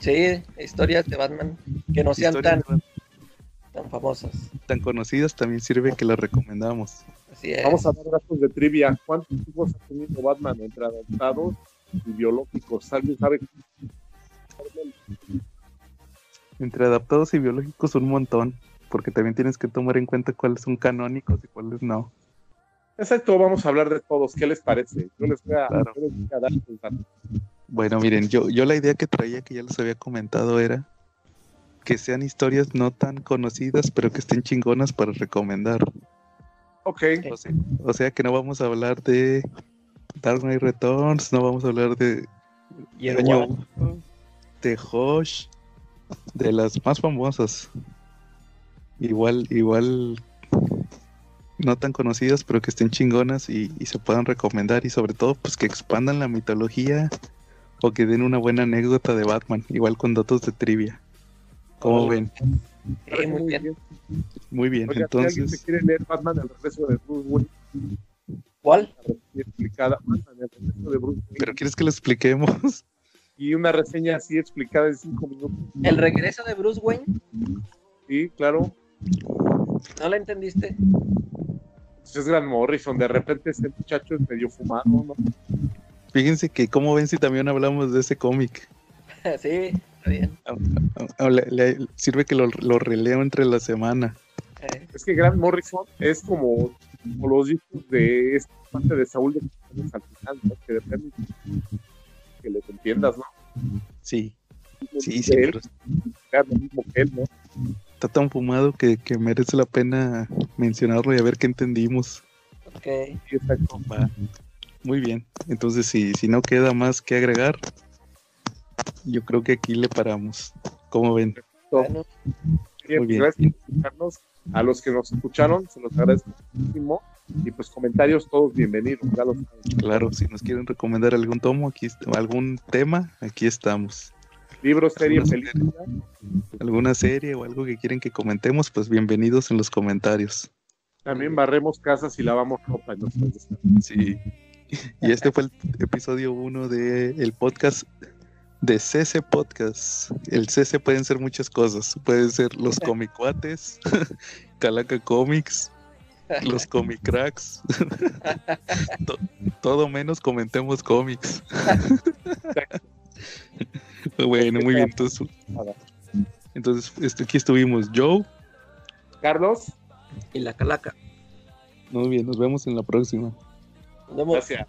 Sí, historias de Batman que no sean tan, tan famosas. Tan conocidas también sirve que las recomendamos. Así es. Vamos a dar datos de trivia. ¿Cuántos hijos ha tenido Batman entre adoptados y biológicos? ¿Alguien sabe? Entre adaptados y biológicos un montón porque también tienes que tomar en cuenta cuáles son canónicos y cuáles no. Exacto, vamos a hablar de todos. ¿Qué les parece? Yo les voy a, dar Bueno, miren, yo, yo la idea que traía, que ya les había comentado, era que sean historias no tan conocidas, pero que estén chingonas para recomendar. Ok. O sea, que no vamos a hablar de Dark Knight Returns, no vamos a hablar de de Hosh, de las más famosas igual, igual no tan conocidas, pero que estén chingonas y, se puedan recomendar y sobre todo pues que expandan la mitología o que den una buena anécdota de Batman, igual con datos de trivia. ¿Cómo ven? muy bien. Muy bien, entonces. ¿Alguien se quiere leer Batman el regreso de Bruce Wayne? ¿Cuál? Explicada, Batman el regreso de Bruce Wayne. ¿Pero quieres que lo expliquemos? [laughs] Y una reseña así explicada en cinco minutos. ¿El regreso de Bruce Wayne? Sí, claro. ¿No la entendiste? Pues es Gran Morrison, de repente ese muchacho es medio fumado, ¿no? Fíjense que, ¿cómo ven si también hablamos de ese cómic? [laughs] sí, está bien. Sirve que lo, releo entre la semana. Eh. Es que Grant Morrison es como, los discos de esta parte de Saúl de al final, ¿no? que depende que les entiendas, ¿no? Sí, sí, sí. lo mismo que él, ¿no? Está tan fumado que, que merece la pena mencionarlo y a ver qué entendimos. Ok. Muy bien. Entonces, si, si no queda más que agregar, yo creo que aquí le paramos. ¿Cómo ven? Muy bien. Gracias por escucharnos. A los que nos escucharon, se los agradezco muchísimo. Y pues comentarios todos bienvenidos. Claro, si nos quieren recomendar algún tomo, aquí algún tema, aquí estamos. Libros, serie, película. Alguna serie o algo que quieren que comentemos, pues bienvenidos en los comentarios. También barremos casas y lavamos ropa. Sí. Y este fue el episodio 1 del podcast de CC Podcast. El CC pueden ser muchas cosas. Pueden ser los [laughs] comicuates, [laughs] Calaca Comics, los comicracks. [laughs] todo menos comentemos cómics. [laughs] bueno, muy bien. Entonces, entonces este, aquí estuvimos Joe, Carlos y la Calaca. Muy bien, nos vemos en la próxima. Gracias.